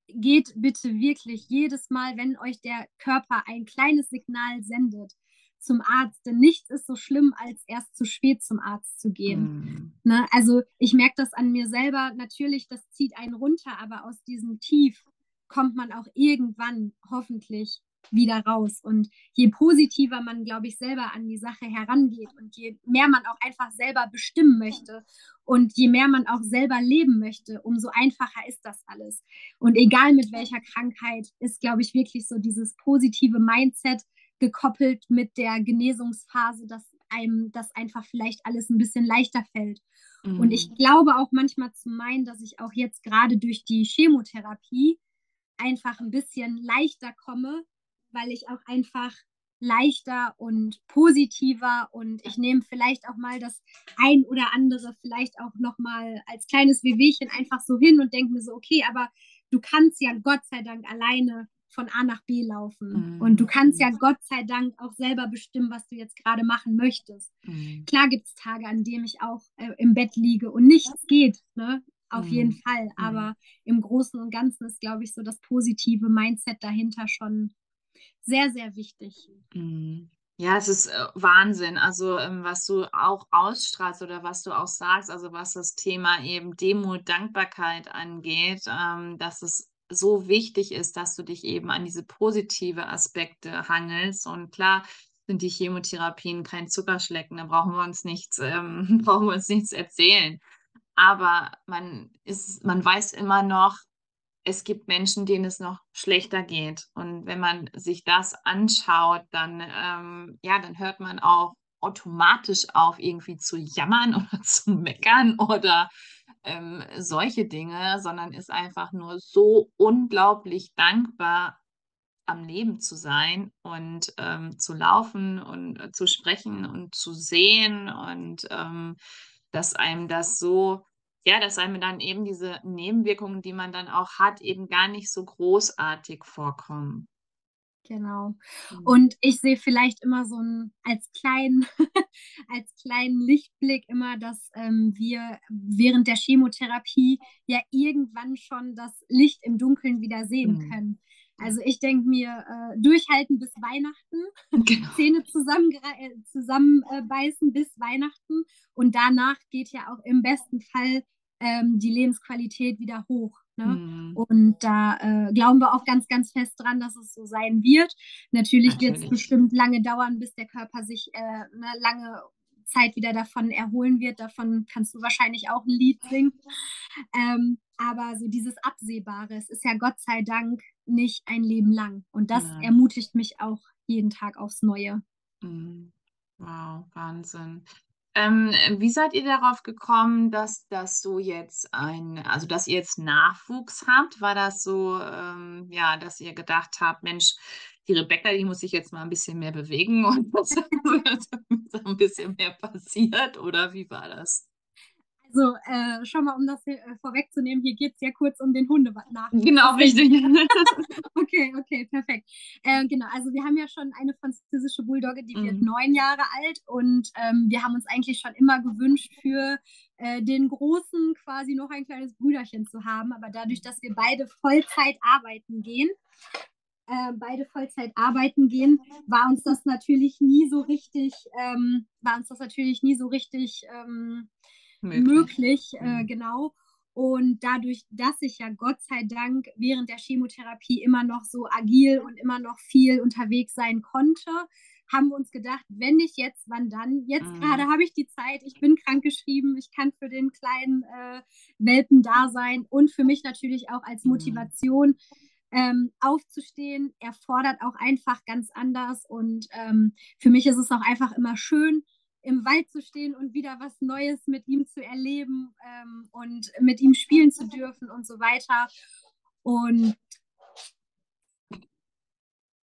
geht bitte wirklich jedes Mal, wenn euch der Körper ein kleines Signal sendet, zum Arzt. Denn nichts ist so schlimm, als erst zu spät zum Arzt zu gehen. Mm, Ne? Also ich merke das an mir selber. Natürlich, das zieht einen runter, aber aus diesem Tief kommt man auch irgendwann hoffentlich wieder raus. Und je positiver man, glaube ich, selber an die Sache herangeht und je mehr man auch einfach selber bestimmen möchte und je mehr man auch selber leben möchte, umso einfacher ist das alles. Und egal mit welcher Krankheit, ist, glaube ich, wirklich so dieses positive Mindset gekoppelt mit der Genesungsphase, dass einem das einfach vielleicht alles ein bisschen leichter fällt. Und ich mm, glaube auch manchmal zu meinen, dass ich auch jetzt gerade durch die Chemotherapie einfach ein bisschen leichter komme, weil ich auch einfach leichter und positiver und ich nehme vielleicht auch mal das ein oder andere vielleicht auch noch mal als kleines Wehwehchen einfach so hin und denke mir so, okay, aber du kannst ja Gott sei Dank alleine von A nach B laufen und du kannst ja Gott sei Dank auch selber bestimmen, was du jetzt gerade machen möchtest. mm, Klar gibt es Tage, an denen ich auch äh, im Bett liege und nichts geht, ne? Auf Mhm. jeden Fall. Mhm. Aber im Großen und Ganzen ist, glaube ich, so das positive Mindset dahinter schon sehr, sehr wichtig. mm. Ja, es ist äh, Wahnsinn. Also, ähm, was du auch ausstrahlst oder was du auch sagst, also was das Thema eben Demut, Dankbarkeit angeht, ähm, dass es so wichtig ist, dass du dich eben an diese positive Aspekte hangelst. Und klar sind die Chemotherapien kein Zuckerschlecken, da brauchen wir uns nichts, ähm, brauchen wir uns nichts erzählen. Aber man ist, man weiß immer noch, es gibt Menschen, denen es noch schlechter geht. Und wenn man sich das anschaut, dann, ähm, ja, dann hört man auch automatisch auf, irgendwie zu jammern oder zu meckern oder ähm, solche Dinge, sondern ist einfach nur so unglaublich dankbar, am Leben zu sein und ähm, zu laufen und äh, zu sprechen und zu sehen und ähm, dass einem das so, ja, dass einem dann eben diese Nebenwirkungen, die man dann auch hat, eben gar nicht so großartig vorkommen. Genau. Mhm. Und ich sehe vielleicht immer so ein, als kleinen, als kleinen Lichtblick immer, dass ähm, wir während der Chemotherapie ja irgendwann schon das Licht im Dunkeln wieder sehen Mhm. können. Also ich denke mir, äh, durchhalten bis Weihnachten, Genau. Zähne äh, zusammenbeißen bis Weihnachten und danach geht ja auch im besten Fall ähm, die Lebensqualität wieder hoch. Ne? Mhm. Und da äh, glauben wir auch ganz, ganz fest dran, dass es so sein wird. Natürlich, wird es bestimmt lange dauern, bis der Körper sich äh, eine lange Zeit wieder davon erholen wird. Davon kannst du wahrscheinlich auch ein Lied singen. Ähm, aber so dieses Absehbare, es ist ja Gott sei Dank nicht ein Leben lang. Und das ja. ermutigt mich auch jeden Tag aufs Neue. Mhm. Wow, Wahnsinn. Ähm, wie seid ihr darauf gekommen, dass das so jetzt ein, also dass ihr jetzt Nachwuchs habt? War das so, ähm, ja, dass ihr gedacht habt, Mensch, die Rebecca, die muss sich jetzt mal ein bisschen mehr bewegen und dass ein bisschen mehr passiert? Oder wie war das? So, äh, schon mal, um das hier, äh, vorwegzunehmen, hier geht es ja kurz um den Hundewart Genau, richtig. okay, okay, perfekt. Äh, genau, also wir haben ja schon eine französische Bulldogge, die mhm. wird neun Jahre alt und ähm, wir haben uns eigentlich schon immer gewünscht, für äh, den Großen quasi noch ein kleines Brüderchen zu haben. Aber dadurch, dass wir beide Vollzeit arbeiten gehen, äh, beide Vollzeit arbeiten gehen, war uns das natürlich nie so richtig, ähm, war uns das natürlich nie so richtig ähm, möglich, möglich äh, mhm. genau. Und dadurch, dass ich ja Gott sei Dank während der Chemotherapie immer noch so agil und immer noch viel unterwegs sein konnte, haben wir uns gedacht, wenn nicht jetzt, wann dann? Jetzt mhm. gerade habe ich die Zeit, ich bin krankgeschrieben, ich kann für den kleinen äh, Welpen da sein und für mich natürlich auch als mhm. Motivation ähm, aufzustehen, erfordert auch einfach ganz anders. Und ähm, für mich ist es auch einfach immer schön, im Wald zu stehen und wieder was Neues mit ihm zu erleben ähm, und mit ihm spielen zu dürfen und so weiter. Und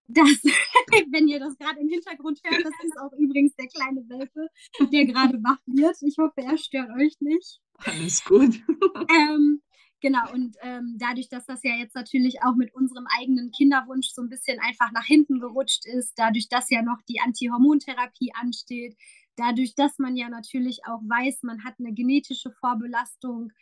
das, wenn ihr das gerade im Hintergrund hört, das ist auch übrigens der kleine Welpe, der gerade wach wird. Ich hoffe, er stört euch nicht. Alles gut. ähm, genau, und ähm, dadurch, dass das ja jetzt natürlich auch mit unserem eigenen Kinderwunsch so ein bisschen einfach nach hinten gerutscht ist, dadurch, dass ja noch die Antihormontherapie ansteht, dadurch, dass man ja natürlich auch weiß, man hat eine genetische Vorbelastung,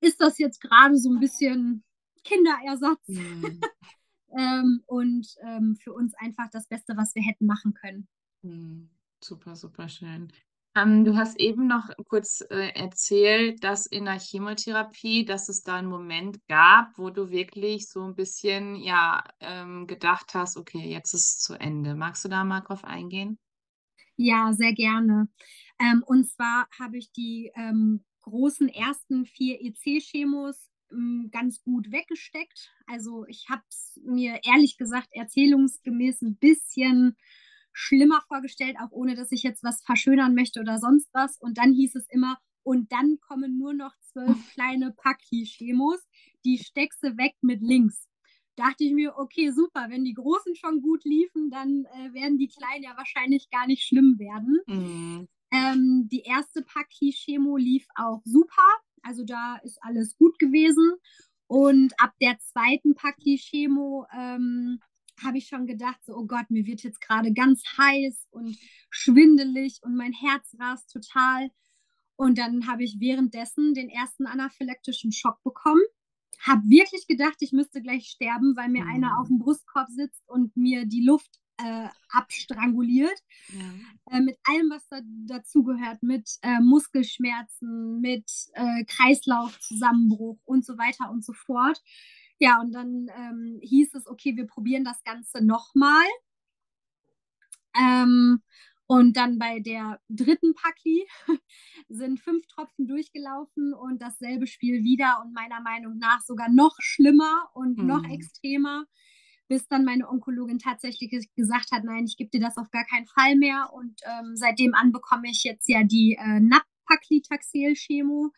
ist das jetzt gerade so ein bisschen Kinderersatz. Mhm. ähm, und ähm, für uns einfach das Beste, was wir hätten machen können. Mhm. Super, super schön. Ähm, du hast eben noch kurz äh, erzählt, dass in der Chemotherapie, dass es da einen Moment gab, wo du wirklich so ein bisschen ja ähm, gedacht hast, okay, jetzt ist es zu Ende. Magst du da mal drauf eingehen? Ja, sehr gerne. Ähm, und zwar habe ich die ähm, großen ersten vier EC-Chemos ähm, ganz gut weggesteckt. Also ich habe es mir ehrlich gesagt erzählungsgemäß ein bisschen schlimmer vorgestellt, auch ohne dass ich jetzt was verschönern möchte oder sonst was. Und dann hieß es immer, und dann kommen nur noch zwölf kleine Paki-Chemos, die steckst du weg mit links dachte ich mir, okay, super, wenn die Großen schon gut liefen, dann äh, werden die Kleinen ja wahrscheinlich gar nicht schlimm werden. Mhm. Ähm, die erste Paki-Chemo lief auch super, also da ist alles gut gewesen. Und ab der zweiten Paki-Chemo ähm, habe ich schon gedacht, so, oh Gott, mir wird jetzt gerade ganz heiß und schwindelig und mein Herz rast total. Und dann habe ich währenddessen den ersten anaphylaktischen Schock bekommen habe wirklich gedacht, ich müsste gleich sterben, weil mir mhm. einer auf dem Brustkorb sitzt und mir die Luft äh, abstranguliert. Ja. Äh, mit allem, was da, dazugehört, mit äh, Muskelschmerzen, mit äh, Kreislaufzusammenbruch und so weiter und so fort. Ja, und dann ähm, hieß es, okay, wir probieren das Ganze nochmal. Ähm, und dann bei der dritten Paki sind fünf Tropfen durchgelaufen und dasselbe Spiel wieder und meiner Meinung nach sogar noch schlimmer und mhm. noch extremer, bis dann meine Onkologin tatsächlich gesagt hat, nein, ich gebe dir das auf gar keinen Fall mehr. Und ähm, seitdem an bekomme ich jetzt ja die äh, NAP-Paclitaxel-Chemo,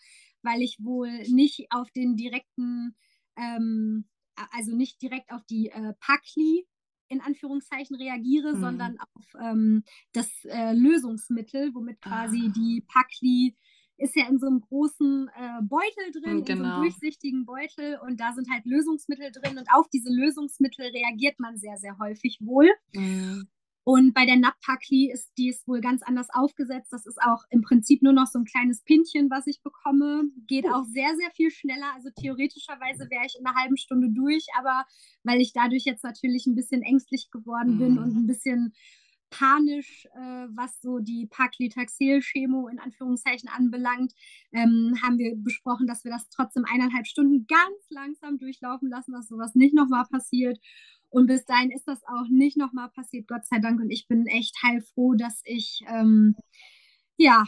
weil ich wohl nicht auf den direkten, ähm, also nicht direkt auf die äh, Pacli in Anführungszeichen reagiere, mhm. sondern auf ähm, das äh, Lösungsmittel, womit quasi ah. die Pakli ist ja in so einem großen äh, Beutel drin, genau. in so einem genau. durchsichtigen Beutel und da sind halt Lösungsmittel drin und auf diese Lösungsmittel reagiert man sehr, sehr häufig wohl. Mhm. Und bei der Napakli ist dies wohl ganz anders aufgesetzt. Das ist auch im Prinzip nur noch so ein kleines Pinchen, was ich bekomme. Geht auch sehr, sehr viel schneller. Also theoretischerweise wäre ich in einer halben Stunde durch, aber weil ich dadurch jetzt natürlich ein bisschen ängstlich geworden bin mm. und ein bisschen panisch, äh, was so die Paclitaxel-Chemo in Anführungszeichen anbelangt, ähm, haben wir besprochen, dass wir das trotzdem eineinhalb Stunden ganz langsam durchlaufen lassen, dass sowas nicht nochmal passiert. Und bis dahin ist das auch nicht nochmal passiert, Gott sei Dank. Und ich bin echt heilfroh, dass ich, ähm, ja,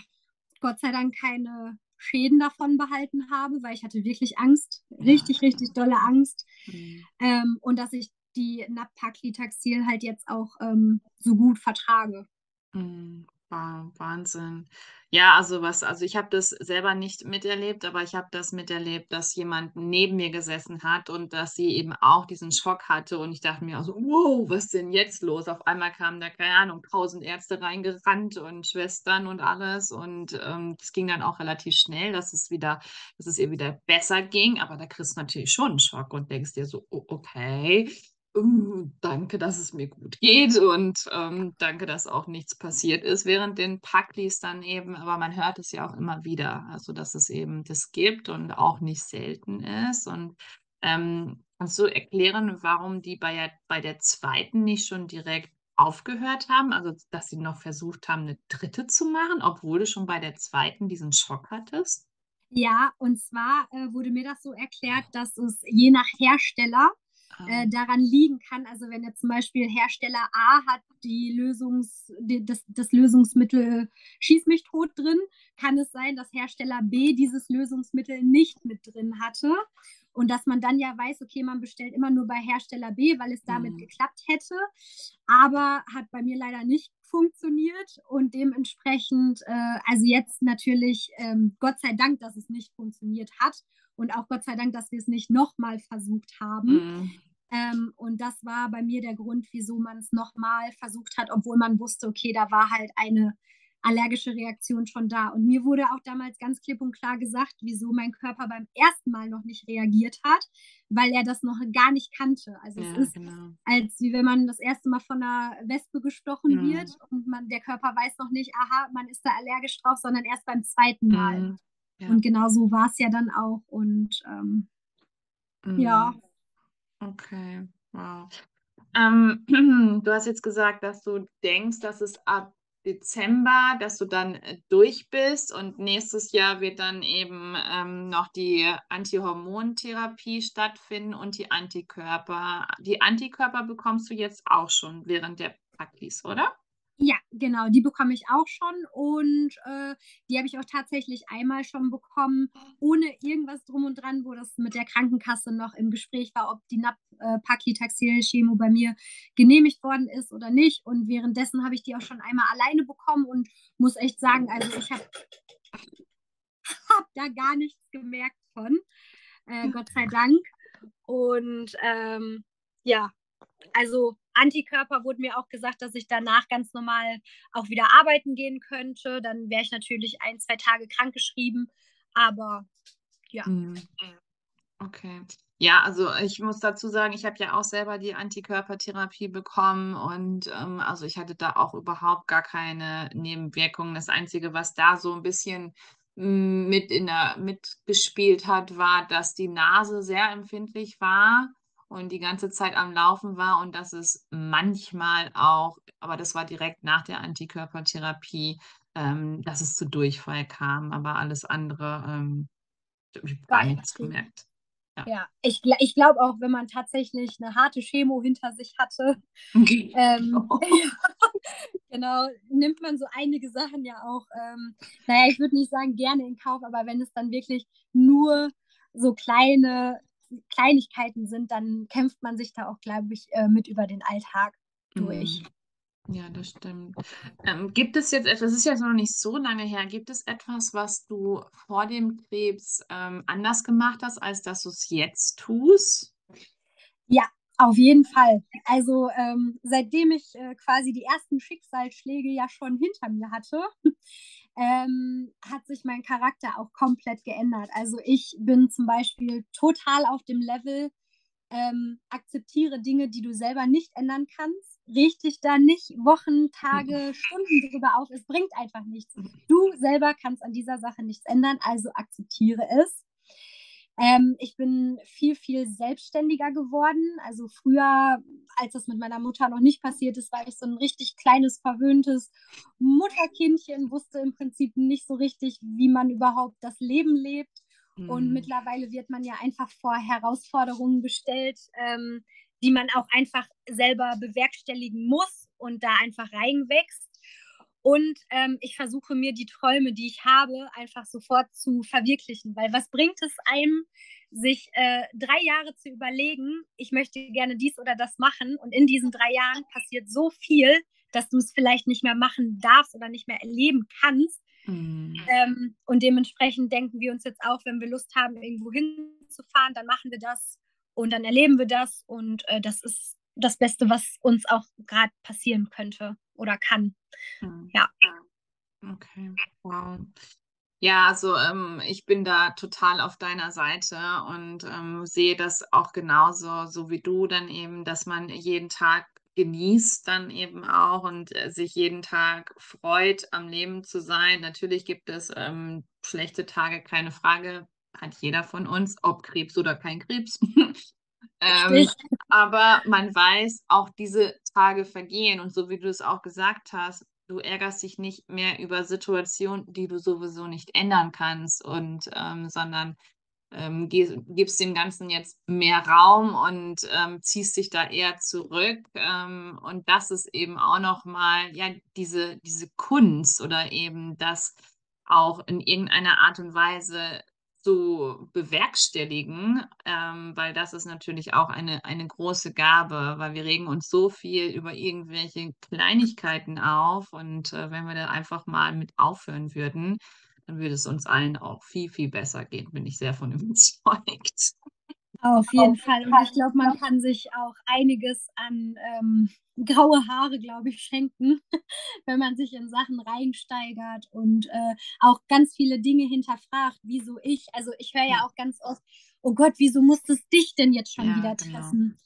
Gott sei Dank keine Schäden davon behalten habe, weil ich hatte wirklich Angst, richtig, richtig dolle Angst. Mhm. Ähm, und dass ich die Napaclitaxel halt jetzt auch ähm, so gut vertrage. Mhm. Wow, Wahnsinn. Ja, also was, also ich habe das selber nicht miterlebt, aber ich habe das miterlebt, dass jemand neben mir gesessen hat und dass sie eben auch diesen Schock hatte. Und ich dachte mir auch so, wow, was ist denn jetzt los? Auf einmal kamen da, keine Ahnung, tausend Ärzte reingerannt und Schwestern und alles. Und ähm, das ging dann auch relativ schnell, dass es wieder, dass es ihr wieder besser ging. Aber da kriegst du natürlich schon einen Schock und denkst dir so, okay, danke, dass es mir gut geht und ähm, danke, dass auch nichts passiert ist während den Packlis dann eben. Aber man hört es ja auch immer wieder, also dass es eben das gibt und auch nicht selten ist. Und ähm, kannst du erklären, warum die bei, der, bei der zweiten nicht schon direkt aufgehört haben? Also, dass sie noch versucht haben, eine dritte zu machen, obwohl du schon bei der zweiten diesen Schock hattest? Ja, und zwar äh, wurde mir das so erklärt, dass es je nach Hersteller äh, daran liegen kann. Also wenn jetzt zum Beispiel Hersteller A hat die Lösungs, die, das, das Lösungsmittel Schieß mich tot drin, kann es sein, dass Hersteller B dieses Lösungsmittel nicht mit drin hatte. Und dass man dann ja weiß, okay, man bestellt immer nur bei Hersteller B, weil es damit mhm. geklappt hätte. Aber hat bei mir leider nicht funktioniert und dementsprechend, äh, also jetzt natürlich, ähm, Gott sei Dank, dass es nicht funktioniert hat und auch Gott sei Dank, dass wir es nicht nochmal versucht haben. Mhm. Ähm, und das war bei mir der Grund, wieso man es nochmal versucht hat, obwohl man wusste, okay, da war halt eine allergische Reaktion schon da. Und mir wurde auch damals ganz klipp und klar gesagt, wieso mein Körper beim ersten Mal noch nicht reagiert hat, weil er das noch gar nicht kannte. Also ja, es ist, genau. als wie wenn man das erste Mal von einer Wespe gestochen mhm. wird und man, der Körper weiß noch nicht, aha, man ist da allergisch drauf, sondern erst beim zweiten Mal. Mhm. Ja. Und genau so war es ja dann auch. Und ähm, mhm. ja. Okay, wow. Ähm, du hast jetzt gesagt, dass du denkst, dass es ab Dezember, dass du dann äh, durch bist und nächstes Jahr wird dann eben ähm, noch die Antihormontherapie stattfinden und die Antikörper. Die Antikörper bekommst du jetzt auch schon während der Praktis, oder? Ja, genau, die bekomme ich auch schon und äh, die habe ich auch tatsächlich einmal schon bekommen, ohne irgendwas drum und dran, wo das mit der Krankenkasse noch im Gespräch war, ob die NAP-Paclitaxel-Chemo äh, bei mir genehmigt worden ist oder nicht. Und währenddessen habe ich die auch schon einmal alleine bekommen und muss echt sagen, also ich habe hab da gar nichts gemerkt von, äh, Gott sei Dank. Und ähm, ja, also Antikörper wurde mir auch gesagt, dass ich danach ganz normal auch wieder arbeiten gehen könnte. Dann wäre ich natürlich ein, zwei Tage krankgeschrieben. Aber ja. Mhm. Okay. Ja, also ich muss dazu sagen, ich habe ja auch selber die Antikörpertherapie bekommen und ähm, also ich hatte da auch überhaupt gar keine Nebenwirkungen. Das Einzige, was da so ein bisschen mm, mit in der mitgespielt hat, war, dass die Nase sehr empfindlich war und die ganze Zeit am Laufen war und dass es manchmal auch, aber das war direkt nach der Antikörpertherapie, ähm, dass es zu Durchfall kam, aber alles andere ähm, ich habe gar nichts gemerkt. Ja, ja ich, ich glaube auch, wenn man tatsächlich eine harte Chemo hinter sich hatte, ähm, oh. genau, nimmt man so einige Sachen ja auch, ähm, naja, ich würde nicht sagen gerne in Kauf, aber wenn es dann wirklich nur so kleine Kleinigkeiten sind, dann kämpft man sich da auch, glaube ich, äh, mit über den Alltag durch. Mhm. Ja, das stimmt. Ähm, gibt es jetzt etwas, das ist ja noch nicht so lange her, gibt es etwas, was du vor dem Krebs ähm, anders gemacht hast, als dass du es jetzt tust? Ja, auf jeden Fall. Also ähm, seitdem ich äh, quasi die ersten Schicksalsschläge ja schon hinter mir hatte, ähm, hat sich mein Charakter auch komplett geändert. Also ich bin zum Beispiel total auf dem Level, ähm, akzeptiere Dinge, die du selber nicht ändern kannst, richte dich da nicht Wochen, Tage, Stunden drüber auf. Es bringt einfach nichts. Du selber kannst an dieser Sache nichts ändern, also akzeptiere es. Ähm, ich bin viel, viel selbstständiger geworden. Also früher, als das mit meiner Mutter noch nicht passiert ist, war ich so ein richtig kleines, verwöhntes Mutterkindchen, wusste im Prinzip nicht so richtig, wie man überhaupt das Leben lebt. Mhm. Und mittlerweile wird man ja einfach vor Herausforderungen gestellt, ähm, die man auch einfach selber bewerkstelligen muss und da einfach reinwächst. Und ähm, ich versuche mir die Träume, die ich habe, einfach sofort zu verwirklichen. Weil was bringt es einem, sich äh, drei Jahre zu überlegen, ich möchte gerne dies oder das machen. Und in diesen drei Jahren passiert so viel, dass du es vielleicht nicht mehr machen darfst oder nicht mehr erleben kannst. Mhm. Ähm, und dementsprechend denken wir uns jetzt auch, wenn wir Lust haben, irgendwo hinzufahren, dann machen wir das und dann erleben wir das. Und äh, das ist das Beste, was uns auch gerade passieren könnte oder kann. Mhm. Ja. Okay, wow. Ja, also ähm, ich bin da total auf deiner Seite und ähm, sehe das auch genauso, so wie du dann eben, dass man jeden Tag genießt dann eben auch und äh, sich jeden Tag freut, am Leben zu sein. Natürlich gibt es ähm, schlechte Tage, keine Frage, hat jeder von uns, ob Krebs oder kein Krebs. ähm, aber man weiß, auch diese Tage vergehen und so wie du es auch gesagt hast, du ärgerst dich nicht mehr über Situationen, die du sowieso nicht ändern kannst und ähm, sondern ähm, gibst dem Ganzen jetzt mehr Raum und ähm, ziehst dich da eher zurück. Ähm, und das ist eben auch nochmal, ja, diese, diese Kunst oder eben das auch in irgendeiner Art und Weise zu bewerkstelligen, ähm, weil das ist natürlich auch eine, eine große Gabe, weil wir regen uns so viel über irgendwelche Kleinigkeiten auf und äh, wenn wir da einfach mal mit aufhören würden, dann würde es uns allen auch viel, viel besser gehen, bin ich sehr von überzeugt. Auf jeden Fall. Und ich glaube, man kann sich auch einiges an ähm, graue Haare, glaube ich, schenken, wenn man sich in Sachen reinsteigert und äh, auch ganz viele Dinge hinterfragt, wieso ich. Also ich höre ja auch ganz oft, oh Gott, wieso muss es dich denn jetzt schon ja, wieder genau. treffen? Genau.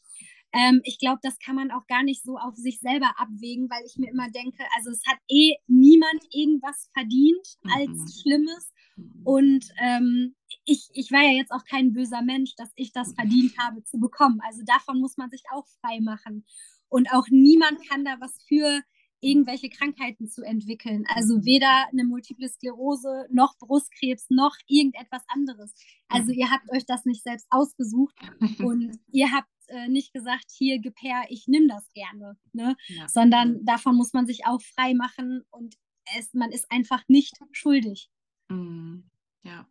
Ähm, ich glaube, das kann man auch gar nicht so auf sich selber abwägen, weil ich mir immer denke, also es hat eh niemand irgendwas verdient als mhm. Schlimmes. Mhm. Und ähm, ich, ich war ja jetzt auch kein böser Mensch, dass ich das verdient habe zu bekommen. Also davon muss man sich auch frei machen. Und auch niemand kann da was für, irgendwelche Krankheiten zu entwickeln. Also weder eine Multiple Sklerose noch Brustkrebs noch irgendetwas anderes. Also ihr habt euch das nicht selbst ausgesucht und ihr habt äh, nicht gesagt, hier gib her, ich nehme das gerne, ne? Ja. sondern davon muss man sich auch frei machen und es, man ist einfach nicht schuldig. Mhm. Ja,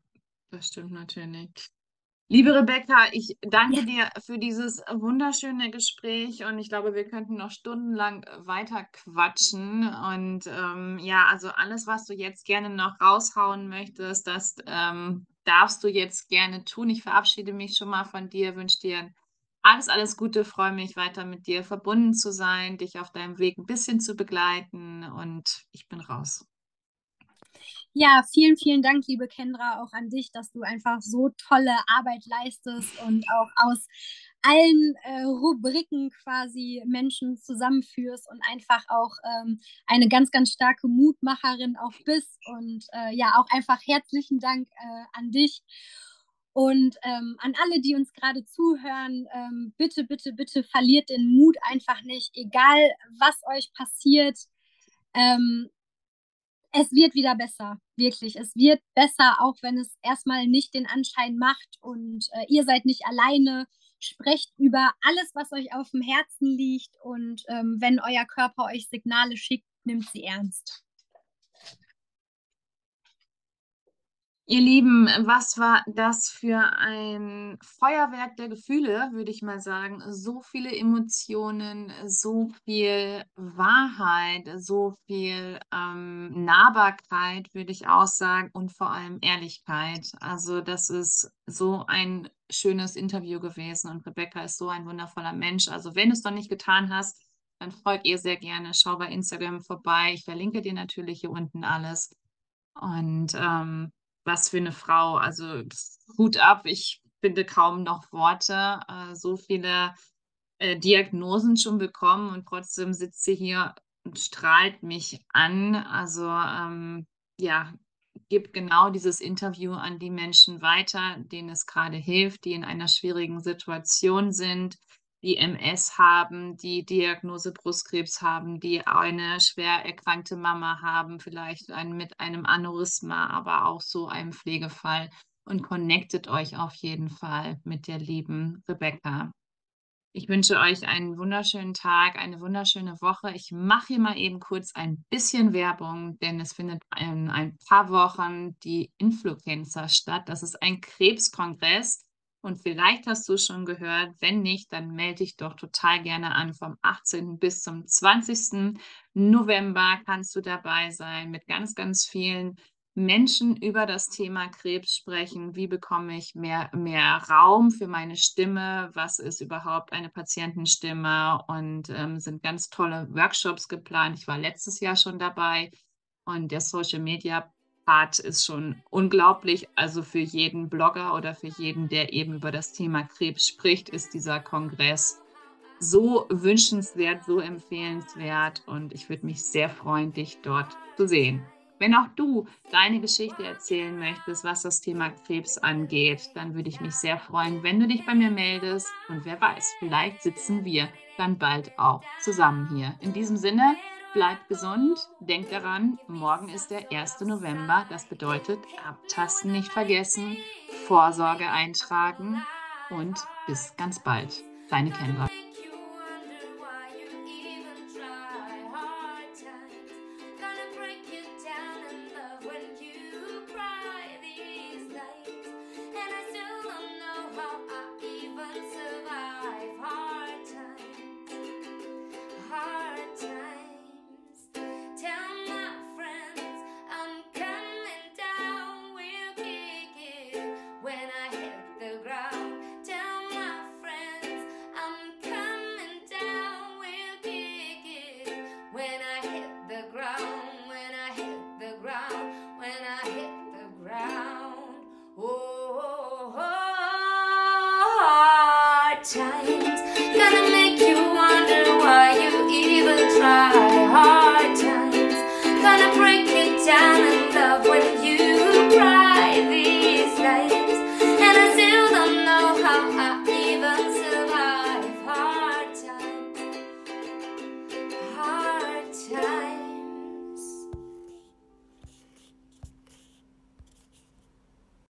das stimmt natürlich. Liebe Rebecca, ich danke ja. dir für dieses wunderschöne Gespräch und ich glaube, wir könnten noch stundenlang weiter quatschen. Und ähm, ja, also alles, was du jetzt gerne noch raushauen möchtest, das ähm, darfst du jetzt gerne tun. Ich verabschiede mich schon mal von dir, wünsche dir alles, alles Gute, freue mich weiter mit dir verbunden zu sein, dich auf deinem Weg ein bisschen zu begleiten und ich bin raus. Ja, vielen, vielen Dank, liebe Kendra, auch an dich, dass du einfach so tolle Arbeit leistest und auch aus allen äh, Rubriken quasi Menschen zusammenführst und einfach auch ähm, eine ganz, ganz starke Mutmacherin auch bist. Und äh, ja, auch einfach herzlichen Dank äh, an dich. Und ähm, an alle, die uns gerade zuhören, ähm, bitte, bitte, bitte verliert den Mut einfach nicht, egal was euch passiert. Ähm, es wird wieder besser, wirklich. Es wird besser, auch wenn es erstmal nicht den Anschein macht und äh, ihr seid nicht alleine. Sprecht über alles, was euch auf dem Herzen liegt und ähm, wenn euer Körper euch Signale schickt, nimmt sie ernst. Ihr Lieben, was war das für ein Feuerwerk der Gefühle, würde ich mal sagen. So viele Emotionen, so viel Wahrheit, so viel ähm, Nahbarkeit, würde ich auch sagen, und vor allem Ehrlichkeit. Also das ist so ein schönes Interview gewesen und Rebecca ist so ein wundervoller Mensch. Also wenn du es noch nicht getan hast, dann folgt ihr sehr gerne. Schau bei Instagram vorbei. Ich verlinke dir natürlich hier unten alles. Und ähm, was für eine Frau. Also Hut ab, ich finde kaum noch Worte. Äh, so viele äh, Diagnosen schon bekommen und trotzdem sitzt sie hier und strahlt mich an. Also ähm, ja, gib genau dieses Interview an die Menschen weiter, denen es gerade hilft, die in einer schwierigen Situation sind, die MS haben, die Diagnose Brustkrebs haben, die eine schwer erkrankte Mama haben, vielleicht ein, mit einem Aneurysma, aber auch so einem Pflegefall. Und connectet euch auf jeden Fall mit der lieben Rebecca. Ich wünsche euch einen wunderschönen Tag, eine wunderschöne Woche. Ich mache hier mal eben kurz ein bisschen Werbung, denn es findet in ein paar Wochen die Influencer statt. Das ist ein Krebskongress. Und vielleicht hast du schon gehört, wenn nicht, dann melde dich doch total gerne an. Vom 18. bis zum 20. November kannst du dabei sein mit ganz, ganz vielen Menschen über das Thema Krebs sprechen. Wie bekomme ich mehr, mehr Raum für meine Stimme? Was ist überhaupt eine Patientenstimme? Und ähm, sind ganz tolle Workshops geplant. Ich war letztes Jahr schon dabei und der Social Media Part ist schon unglaublich. Also für jeden Blogger oder für jeden, der eben über das Thema Krebs spricht, ist dieser Kongress so wünschenswert, so empfehlenswert und ich würde mich sehr freuen, dich dort zu sehen. Wenn auch du deine Geschichte erzählen möchtest, was das Thema Krebs angeht, dann würde ich mich sehr freuen, wenn du dich bei mir meldest. Und wer weiß, vielleicht sitzen wir dann bald auch zusammen hier. In diesem Sinne, bleib gesund, denk daran, morgen ist der 1. November. Das bedeutet, abtasten nicht vergessen, Vorsorge eintragen und bis ganz bald. Deine Kendra.